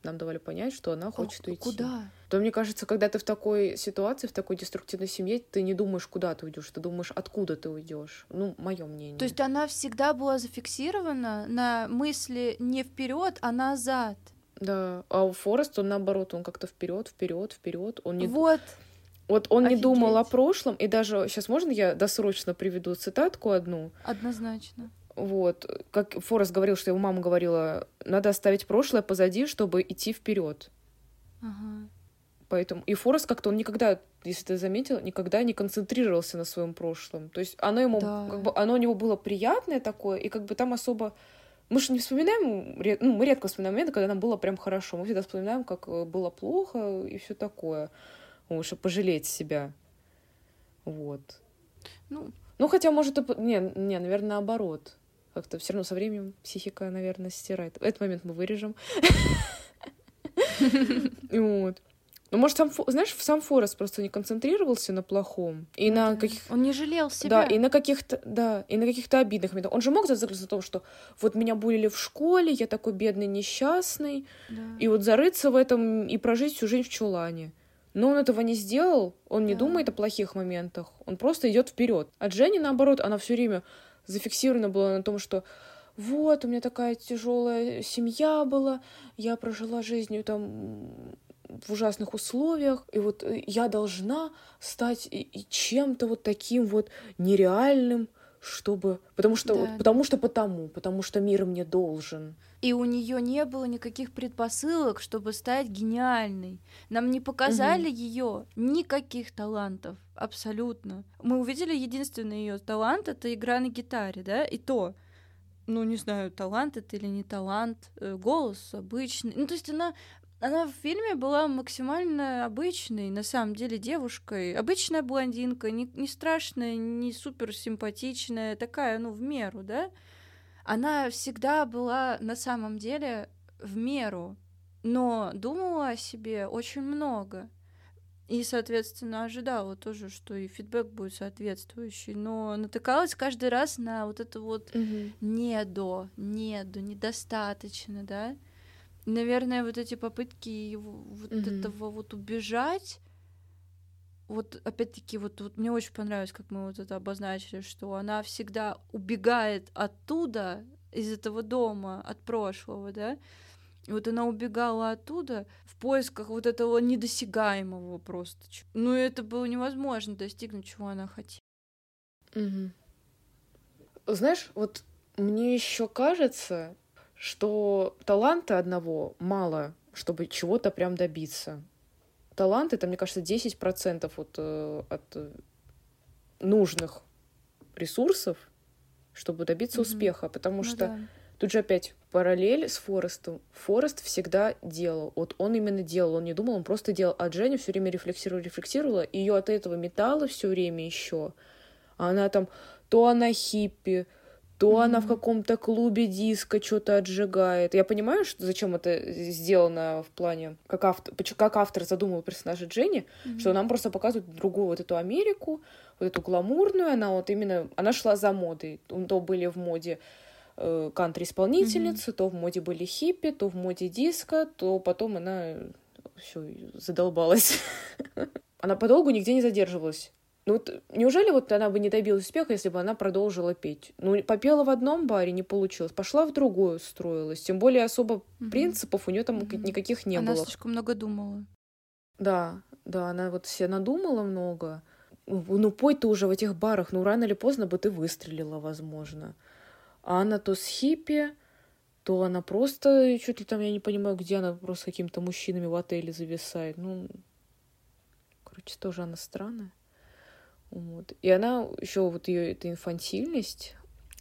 нам давали понять, что она хочет а, уйти. Куда? То мне кажется, когда ты в такой ситуации, в такой деструктивной семье, ты не думаешь, куда ты уйдешь, ты думаешь, откуда ты уйдешь. Ну, мое мнение. То есть она всегда была зафиксирована на мысли не вперед, а назад. Да, а у Фореста он наоборот, он как-то вперед, вперед, вперед. Он не вот. Вот он Офигеть. не думал о прошлом, и даже сейчас можно я досрочно приведу цитатку одну? Однозначно. Вот, как Форест говорил, что его мама говорила, надо оставить прошлое позади, чтобы идти вперед. Ага. Поэтому и Форест как-то он никогда, если ты заметил, никогда не концентрировался на своем прошлом. То есть оно ему, да. как бы, оно у него было приятное такое, и как бы там особо мы же не вспоминаем, ну, мы редко вспоминаем моменты, когда нам было прям хорошо. Мы всегда вспоминаем, как э, было плохо и все такое чтобы пожалеть себя. Вот. Ну, ну хотя, может, и... Не, не, наверное, наоборот. Как-то все равно со временем психика, наверное, стирает. Этот момент мы вырежем. Вот. Ну, может, сам, знаешь, сам Форест просто не концентрировался на плохом. И ну, на да. каких... Он не жалел себя. Да, и на каких-то, да, и на каких-то обидных моментах. Он же мог зацикливаться на том, что вот меня булили в школе, я такой бедный, несчастный, да. и вот зарыться в этом и прожить всю жизнь в чулане. Но он этого не сделал, он не думает о плохих моментах, он просто идет вперед. А Дженни, наоборот, она все время зафиксирована была на том, что вот, у меня такая тяжелая семья была, я прожила жизнью там в ужасных условиях, и вот э, я должна стать чем-то вот таким вот нереальным, чтобы... Потому что, да. вот, потому что потому, потому что мир мне должен. И у нее не было никаких предпосылок, чтобы стать гениальной. Нам не показали угу. ее никаких талантов, абсолютно. Мы увидели единственный ее талант это игра на гитаре, да, и то ну, не знаю, талант это или не талант, э, голос обычный. Ну, то есть она она в фильме была максимально обычной, на самом деле, девушкой. Обычная блондинка, не, не страшная, не супер симпатичная, такая, ну, в меру, да? Она всегда была на самом деле в меру, но думала о себе очень много. И, соответственно, ожидала тоже, что и фидбэк будет соответствующий, но натыкалась каждый раз на вот это вот угу. недо, недо, недостаточно, да наверное, вот эти попытки вот mm-hmm. этого вот убежать, вот опять-таки, вот, вот мне очень понравилось, как мы вот это обозначили, что она всегда убегает оттуда, из этого дома, от прошлого, да, и вот она убегала оттуда в поисках вот этого недосягаемого просто. Ну, это было невозможно достигнуть, чего она хотела. Угу. Знаешь, вот мне еще кажется, что таланта одного мало, чтобы чего-то прям добиться. Талант это, мне кажется, 10% от, э, от э, нужных ресурсов, чтобы добиться mm-hmm. успеха. Потому ну, что да. тут же опять параллель с Форестом. Форест всегда делал. Вот он именно делал, он не думал, он просто делал. А Дженни все время рефлексировала, рефлексировала, ее от этого металла все время еще. А она там то она хиппи, то mm-hmm. она в каком-то клубе диска что-то отжигает. Я понимаю, что зачем это сделано в плане, как автор, как автор задумал персонажа Дженни, mm-hmm. что нам просто показывают другую вот эту Америку, вот эту гламурную, она вот именно, она шла за модой. То были в моде э, кантри-исполнительницы, mm-hmm. то в моде были хиппи, то в моде диска, то потом она все задолбалась. Она подолгу нигде не задерживалась. Ну вот неужели вот она бы не добилась успеха, если бы она продолжила петь? Ну, попела в одном баре, не получилось, пошла в другую, устроилась. Тем более особо угу. принципов у нее там угу. никаких не она было. Она слишком много думала. Да, да, она вот все надумала много. Ну, пой ты уже в этих барах, ну, рано или поздно бы ты выстрелила, возможно. А она то с хиппи, то она просто, чуть ли там, я не понимаю, где она просто с какими-то мужчинами в отеле зависает. Ну, короче, тоже она странная. Вот. И она еще вот ее эта инфантильность,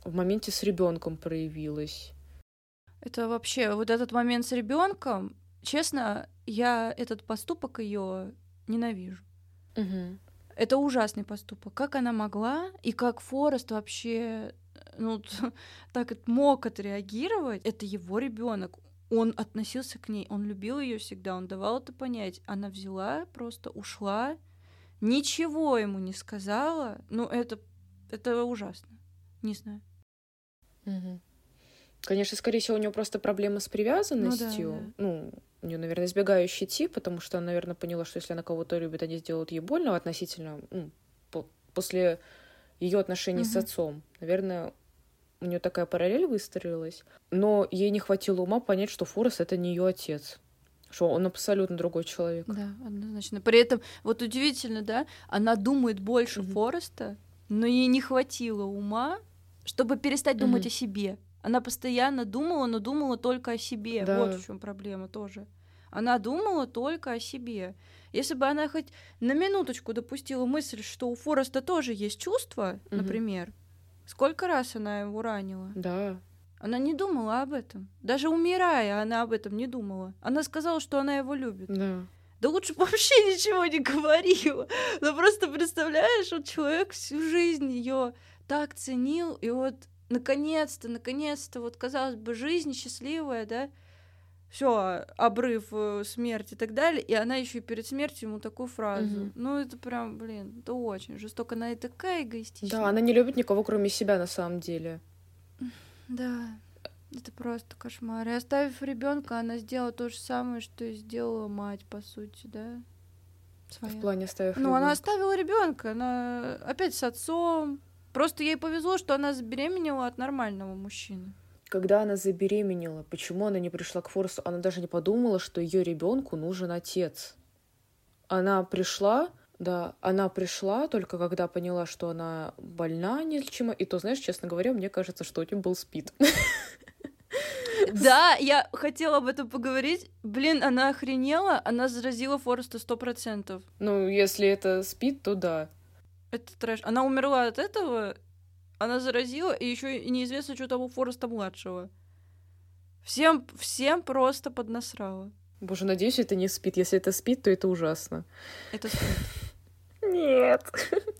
в моменте с ребенком проявилось. Это вообще вот этот момент с ребенком, честно, я этот поступок ее ненавижу. Угу. Это ужасный поступок. Как она могла и как Форест вообще ну, так мог отреагировать, это его ребенок. Он относился к ней, он любил ее всегда, он давал это понять. Она взяла, просто ушла, ничего ему не сказала. Ну, это, это ужасно. Не знаю. Угу. Конечно, скорее всего, у нее просто проблемы с привязанностью. Ну, да, да. ну у нее, наверное, избегающий тип, потому что она, наверное, поняла, что если она кого-то любит, они сделают ей больно относительно ну, по после ее отношений угу. с отцом. Наверное, у нее такая параллель выстроилась, но ей не хватило ума понять, что Форест это не ее отец что он абсолютно другой человек. Да, однозначно. При этом, вот удивительно, да, она думает больше mm-hmm. Фореста, но ей не хватило ума, чтобы перестать думать mm-hmm. о себе. Она постоянно думала, но думала только о себе. Да. Вот в чем проблема тоже. Она думала только о себе. Если бы она хоть на минуточку допустила мысль, что у Фореста тоже есть чувства, mm-hmm. например, Сколько раз она его ранила? Да. Она не думала об этом. Даже умирая, она об этом не думала. Она сказала, что она его любит. Да. Да лучше бы вообще ничего не говорила. Ну просто представляешь, вот человек всю жизнь ее так ценил, и вот наконец-то, наконец-то, вот казалось бы, жизнь счастливая, да, все, обрыв, э, смерть и так далее, и она еще и перед смертью ему такую фразу. Угу. Ну, это прям, блин, это очень жестоко. Она и такая эгоистичная. Да, она не любит никого, кроме себя, на самом деле. Да, это просто кошмар. И оставив ребенка, она сделала то же самое, что и сделала мать, по сути, да? Своя. В плане оставив Ну, ребенка. она оставила ребенка, она опять с отцом. Просто ей повезло, что она забеременела от нормального мужчины когда она забеременела, почему она не пришла к Форесту, она даже не подумала, что ее ребенку нужен отец. Она пришла, да, она пришла только когда поняла, что она больна неизлечимо, и то, знаешь, честно говоря, мне кажется, что у нее был спид. Да, я хотела об этом поговорить. Блин, она охренела, она заразила Фореста сто процентов. Ну, если это спид, то да. Это трэш. Она умерла от этого, она заразила, и еще неизвестно, что того Фореста младшего. Всем, всем просто поднасрала. Боже, надеюсь, это не спит. Если это спит, то это ужасно. Это спит. Нет.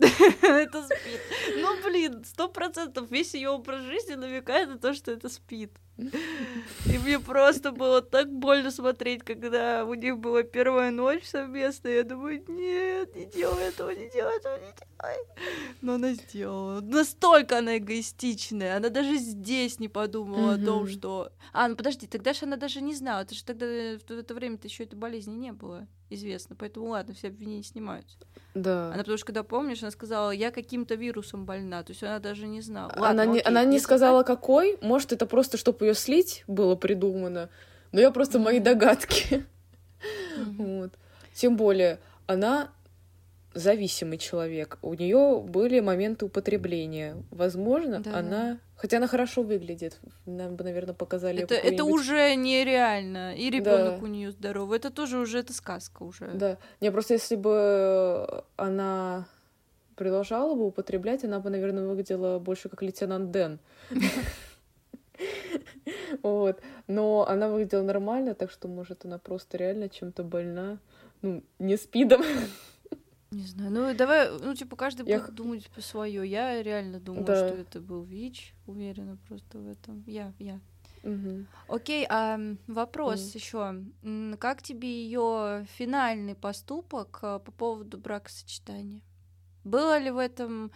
Это спит. Ну, блин, сто процентов весь ее образ жизни намекает на то, что это спит. И мне просто было так больно смотреть, когда у них была первая ночь совместная. Я думаю, нет, не делай этого, не делай этого, не делай. Но она сделала. Настолько она эгоистичная. Она даже здесь не подумала о том, что... А, ну подожди, тогда же она даже не знала. Это же тогда в это время-то еще этой болезни не было известно. Поэтому ладно, все обвинения снимаются. Да. Она потому что, когда помнишь, она сказала, я каким-то вирусом больна. То есть она даже не знала. Ладно, она не, она не сказала, так... какой. Может, это просто, чтобы ее слить, было придумано. Но я просто мои догадки. Вот. Тем более, она зависимый человек. У нее были моменты употребления. Возможно, да. она. Хотя она хорошо выглядит. Нам бы, наверное, показали. Это, это уже нереально. И ребенок да. у нее здоровый. Это тоже уже это сказка уже. Да. Не, просто если бы она продолжала бы употреблять, она бы, наверное, выглядела больше как лейтенант Дэн. Вот. Но она выглядела нормально, так что, может, она просто реально чем-то больна. Ну, не спидом. Не знаю. Ну, давай, ну, типа, каждый я... будет думать по свое. Я реально думаю, да. что это был ВИЧ. Уверена просто в этом. Я, я. Угу. Окей, а вопрос угу. еще. Как тебе ее финальный поступок а, по поводу бракосочетания? Было ли в этом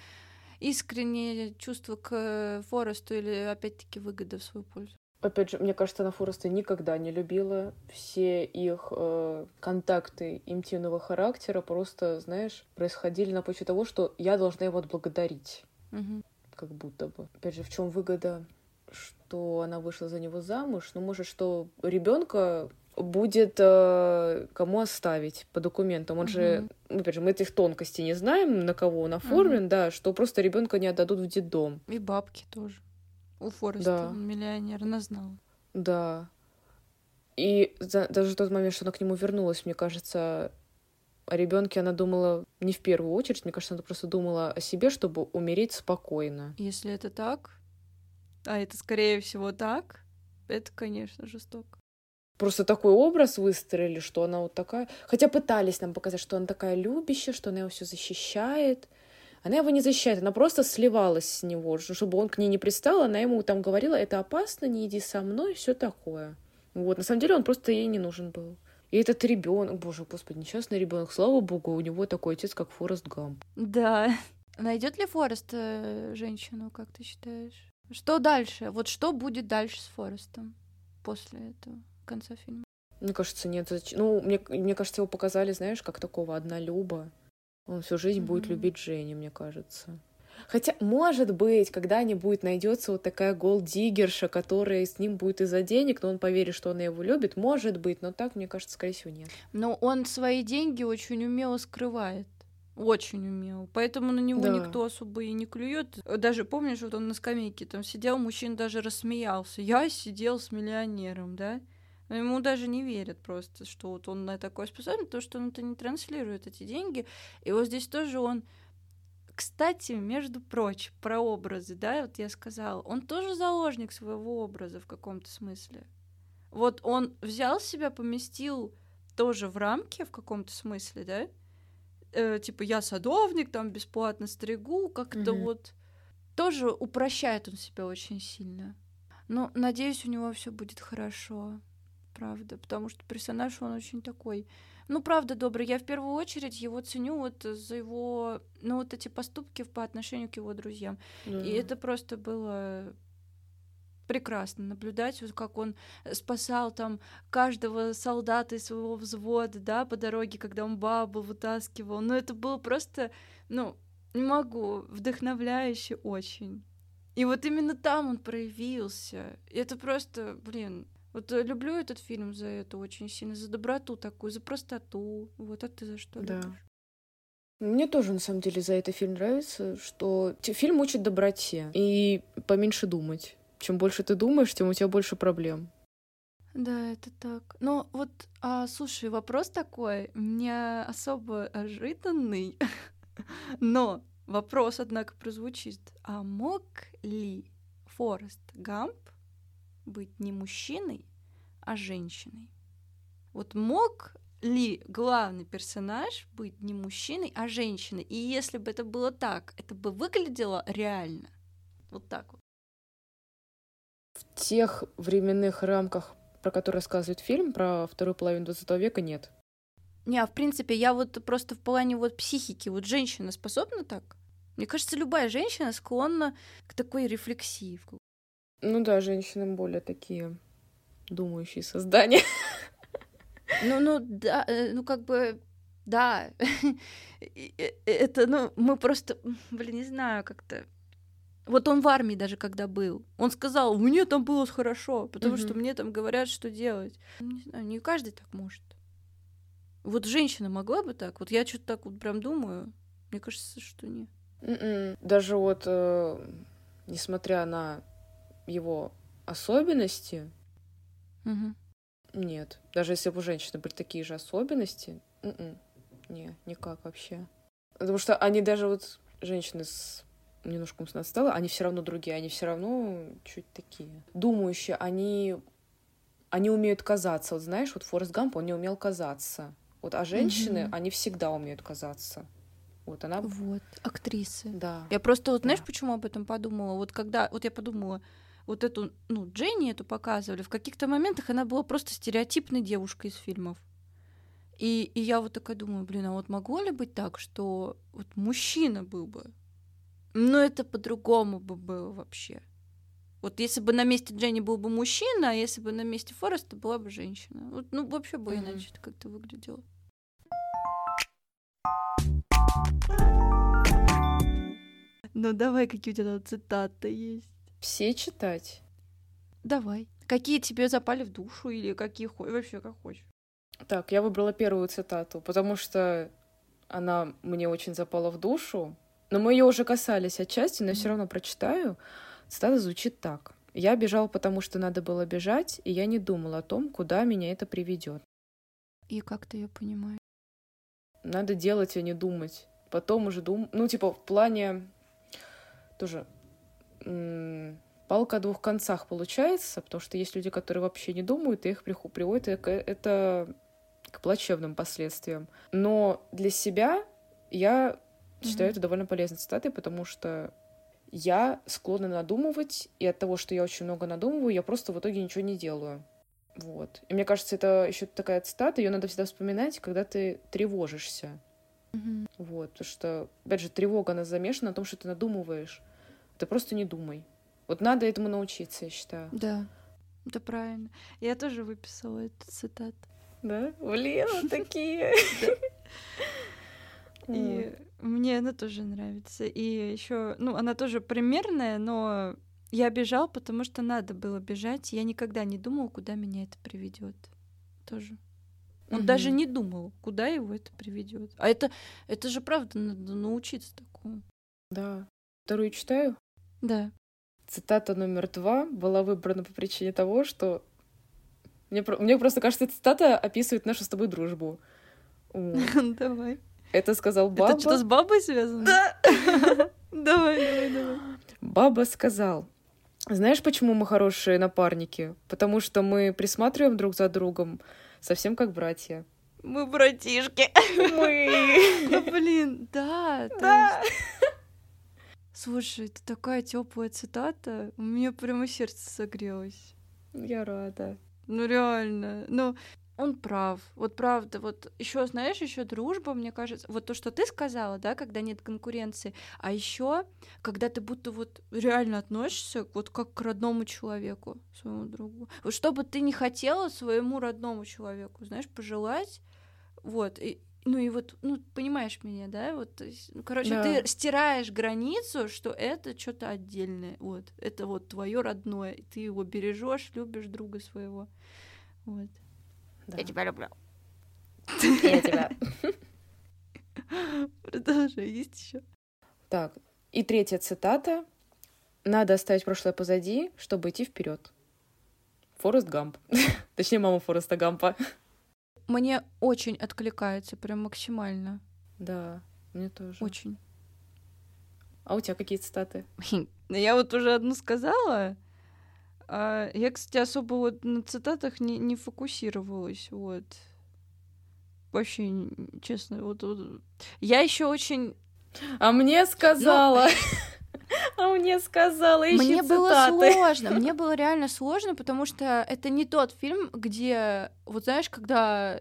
искреннее чувство к Форесту или опять-таки выгода в свою пользу? Опять же, мне кажется, она Фореста никогда не любила. Все их э, контакты интимного характера просто, знаешь, происходили на почве того, что я должна его отблагодарить. Угу. Как будто бы. Опять же, в чем выгода, что она вышла за него замуж? Ну, может, что ребенка будет э, кому оставить по документам. Он угу. же, ну, опять же, мы этих тонкостей не знаем, на кого он оформлен, угу. да, что просто ребенка не отдадут в детдом. И бабки тоже. У Фореста, да. миллионер, она знала. Да. И за, даже тот момент, что она к нему вернулась, мне кажется, о ребенке она думала не в первую очередь, мне кажется, она просто думала о себе, чтобы умереть спокойно. Если это так, а это, скорее всего, так, это, конечно, жестоко. Просто такой образ выстроили, что она вот такая... Хотя пытались нам показать, что она такая любящая, что она его все защищает. Она его не защищает, она просто сливалась с него, чтобы он к ней не пристал. Она ему там говорила, это опасно, не иди со мной, все такое. Вот, на самом деле он просто ей не нужен был. И этот ребенок, боже, господи, несчастный ребенок, слава богу, у него такой отец, как Форест Гамп. Да. Найдет ли Форест э, женщину, как ты считаешь? Что дальше? Вот что будет дальше с Форестом после этого конца фильма? Мне кажется, нет. Ну, мне, мне кажется, его показали, знаешь, как такого однолюба. Он всю жизнь mm-hmm. будет любить Женю, мне кажется. Хотя, может быть, когда-нибудь найдется вот такая голддиггерша, которая с ним будет из-за денег, но он поверит, что она его любит. Может быть, но так, мне кажется, скорее всего, нет. Но он свои деньги очень умело скрывает. Очень умел. Поэтому на него да. никто особо и не клюет. Даже помнишь, вот он на скамейке там сидел, мужчина даже рассмеялся. Я сидел с миллионером, да? Но ему даже не верят просто, что вот он на такое способен, потому что он это не транслирует эти деньги. И вот здесь тоже он кстати, между прочим, про образы, да, вот я сказала, он тоже заложник своего образа в каком-то смысле. Вот он взял себя, поместил тоже в рамки в каком-то смысле, да, э, типа я садовник, там бесплатно стригу, как-то mm-hmm. вот тоже упрощает он себя очень сильно. Но надеюсь, у него все будет хорошо, правда, потому что персонаж он очень такой ну, правда, добрый. Я в первую очередь его ценю вот за его, ну, вот эти поступки по отношению к его друзьям. Да. И это просто было прекрасно наблюдать, вот как он спасал там каждого солдата из своего взвода, да, по дороге, когда он бабу вытаскивал. Ну, это было просто, ну, не могу, вдохновляюще очень. И вот именно там он проявился. И это просто, блин, вот э, люблю этот фильм за это очень сильно, за доброту такую, за простоту. Вот, а ты за что да. любишь? Мне тоже, на самом деле, за это фильм нравится, что фильм учит доброте и поменьше думать. Чем больше ты думаешь, тем у тебя больше проблем. Да, это так. Но вот, а, слушай, вопрос такой, не особо ожиданный, но вопрос, однако, прозвучит. А мог ли Форест Гамп быть не мужчиной, а женщиной. Вот мог ли главный персонаж быть не мужчиной, а женщиной? И если бы это было так, это бы выглядело реально. Вот так вот. В тех временных рамках, про которые рассказывает фильм, про вторую половину 20 века, нет. Не, а в принципе, я вот просто в плане вот психики, вот женщина способна так? Мне кажется, любая женщина склонна к такой рефлексии. Ну да, женщины более такие думающие создания. Ну, ну, да, э, ну, как бы, да. Это, ну, мы просто, блин, не знаю, как-то... Вот он в армии даже когда был, он сказал, мне там было хорошо, потому mm-hmm. что мне там говорят, что делать. Не знаю, не каждый так может. Вот женщина могла бы так? Вот я что-то так вот прям думаю. Мне кажется, что нет. М-м. Даже вот, э, несмотря на его особенности, угу. нет. Даже если бы у женщины были такие же особенности, м-м, не, никак вообще. Потому что они даже вот женщины с немножко умственно отстала, они все равно другие, они все равно чуть такие. Думающие, они, они умеют казаться. Вот знаешь, вот Форест Гамп, он не умел казаться. Вот, а женщины, угу. они всегда умеют казаться. Вот она... Вот, актрисы. Да. Я просто вот, знаешь, да. почему об этом подумала? Вот когда... Вот я подумала, вот эту, ну, Дженни эту показывали, в каких-то моментах она была просто стереотипной девушкой из фильмов. И, и я вот такая думаю, блин, а вот могло ли быть так, что вот мужчина был бы? Но это по-другому бы было вообще. Вот если бы на месте Дженни был бы мужчина, а если бы на месте Фореста была бы женщина. Вот, ну, вообще бы mm-hmm. иначе это как-то выглядело. Ну давай, какие у тебя цитаты есть. Все читать? Давай. Какие тебе запали в душу или какие вообще как хочешь? Так, я выбрала первую цитату, потому что она мне очень запала в душу. Но мы ее уже касались отчасти, но mm-hmm. все равно прочитаю. Цитата звучит так. Я бежал, потому что надо было бежать, и я не думал о том, куда меня это приведет. И как ты ее понимаешь? Надо делать, а не думать. Потом уже дум... Ну, типа, в плане тоже палка о двух концах получается, потому что есть люди, которые вообще не думают, и их приводит это к плачевным последствиям. Но для себя я mm-hmm. считаю это довольно полезной цитатой, потому что я склонна надумывать, и от того, что я очень много надумываю, я просто в итоге ничего не делаю. Вот. И мне кажется, это еще такая цитата, ее надо всегда вспоминать, когда ты тревожишься. Mm-hmm. Вот. Потому что, опять же, тревога, она замешана на том, что ты надумываешь. Ты просто не думай. Вот надо этому научиться, я считаю. Да, это правильно. Я тоже выписала эту цитату. Да? Блин, такие. И мне она тоже нравится. И еще, ну, она тоже примерная, но я бежал, потому что надо было бежать. Я никогда не думал, куда меня это приведет. Тоже. Он угу. даже не думал, куда его это приведет. А это, это же правда надо научиться такому. Да. Вторую читаю? Да. Цитата номер два была выбрана по причине того, что мне, мне просто кажется, эта цитата описывает нашу с тобой дружбу. Давай. Это сказал Баба. Это что с бабой связано? Да. Давай, давай, давай. Баба сказал, знаешь, почему мы хорошие напарники? Потому что мы присматриваем друг за другом, совсем как братья. Мы братишки. Мы. Блин, да. Да. Слушай, это такая теплая цитата. У меня прямо сердце согрелось. Я рада. Ну реально. Ну, он прав. Вот правда, вот еще, знаешь, еще дружба, мне кажется, вот то, что ты сказала, да, когда нет конкуренции, а еще, когда ты будто вот реально относишься вот как к родному человеку, своему другу. Вот что бы ты не хотела своему родному человеку, знаешь, пожелать, вот, и, ну и вот, ну, понимаешь меня, да, вот, есть, ну, короче, да. ты стираешь границу, что это что-то отдельное, вот, это вот твое родное, и ты его бережешь, любишь друга своего, вот. Да. Я тебя люблю. Я тебя. Продолжай, есть еще. Так, и третья цитата. Надо оставить прошлое позади, чтобы идти вперед. Форест Гамп. Точнее, мама Фореста Гампа. Мне очень откликается, прям максимально. Да, мне тоже. Очень. А у тебя какие цитаты? Ну, я вот уже одну сказала. А я, кстати, особо вот на цитатах не, не фокусировалась, вот. Вообще, честно, вот, вот. Я еще очень... А мне сказала... А мне сказала ищи Мне цитаты. было сложно, мне было реально сложно, потому что это не тот фильм, где, вот знаешь, когда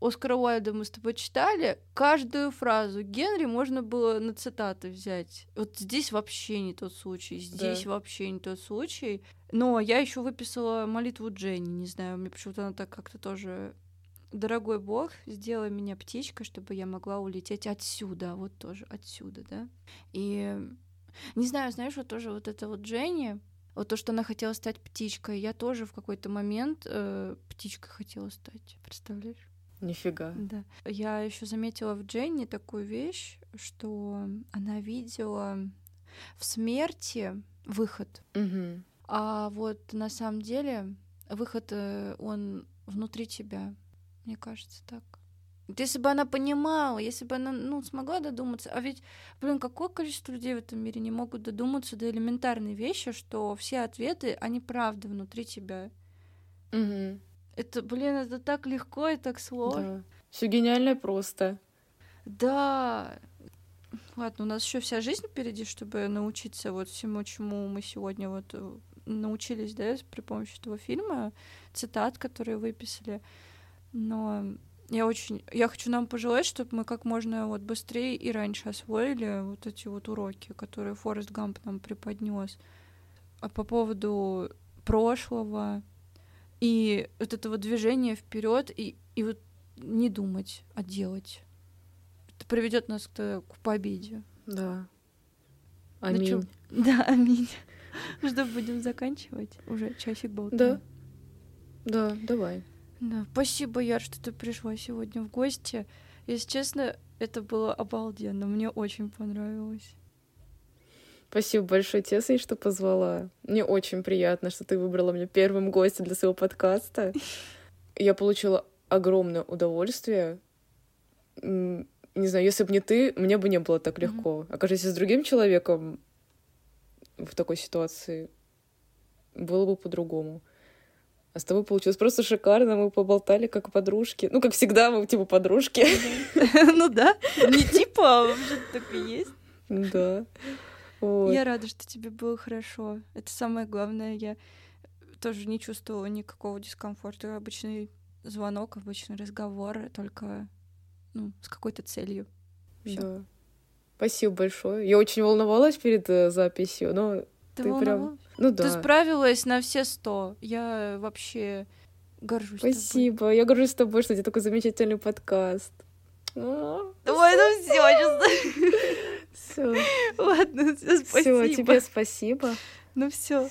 Оскара Уайльда мы с тобой читали, каждую фразу Генри можно было на цитаты взять. Вот здесь вообще не тот случай, здесь да. вообще не тот случай. Но я еще выписала молитву Дженни, не знаю, мне почему-то она так как-то тоже Дорогой Бог, сделай меня птичкой, чтобы я могла улететь отсюда, вот тоже отсюда, да. И не знаю, знаешь, вот тоже вот это вот Дженни, вот то, что она хотела стать птичкой, я тоже в какой-то момент э, птичкой хотела стать, представляешь? Нифига. Да. Я еще заметила в Дженни такую вещь, что она видела в смерти выход. Угу. А вот на самом деле выход, э, он внутри тебя, мне кажется, так. Если бы она понимала, если бы она ну, смогла додуматься, а ведь, блин, какое количество людей в этом мире не могут додуматься до элементарной вещи, что все ответы, они правда внутри тебя. Угу. Это, блин, это так легко и так сложно. Да. Все гениально просто. Да. Ладно, у нас еще вся жизнь впереди, чтобы научиться вот всему, чему мы сегодня вот э, научились, да, при помощи этого фильма, цитат, которые выписали. Но я очень, я хочу нам пожелать, чтобы мы как можно вот быстрее и раньше освоили вот эти вот уроки, которые Форест Гамп нам преподнес. А по поводу прошлого, и вот этого движения вперед и, и вот не думать, а делать. Это приведет нас к, к победе. Да. Аминь. Да, аминь. Что будем заканчивать? Уже часик болтаем. Да. Да, давай. Да, спасибо, Яр, что ты пришла сегодня в гости. Если честно, это было обалденно. Мне очень понравилось. Спасибо большое тебе, Сань, что позвала. Мне очень приятно, что ты выбрала меня первым гостем для своего подкаста. Я получила огромное удовольствие. Не знаю, если бы не ты, мне бы не было так легко. Mm-hmm. Окажись с другим человеком в такой ситуации, было бы по-другому. А с тобой получилось просто шикарно, мы поболтали как подружки. Ну, как всегда, мы типа подружки. Ну да, не типа, а вообще так и есть. Да. Я рада, что тебе было хорошо. Это самое главное. Я тоже не чувствовала никакого дискомфорта. Обычный звонок, обычный разговор, только ну, с какой-то целью. Всё. Да. Спасибо большое. Я очень волновалась перед э, записью, но ты, ты прям... Ну да. Ты справилась на все сто. Я вообще горжусь Спасибо. Тобой. Я горжусь тобой, что у тебя такой замечательный подкаст. Ой, ну все, сейчас. Все. Ладно, спасибо. Все, тебе спасибо. Ну все.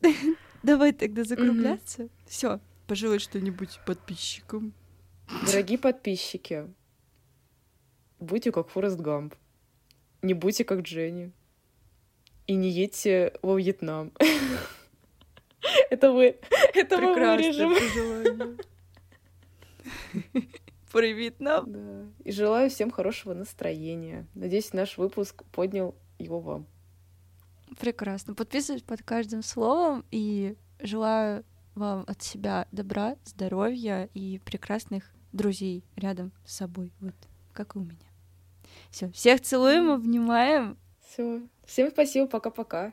Давай тогда закругляться. Все, пожелай что-нибудь подписчикам. Дорогие подписчики, будьте как Форест Гамп. Не будьте как Дженни. И не едьте во Вьетнам. Это вы. Это мы вырежем. Про Вьетнам. Да. И желаю всем хорошего настроения. Надеюсь, наш выпуск поднял его вам. Прекрасно. Подписываюсь под каждым словом и желаю вам от себя добра, здоровья и прекрасных друзей рядом с собой. Вот, как и у меня. Все, всех целуем, обнимаем. Все. Всем спасибо, пока-пока.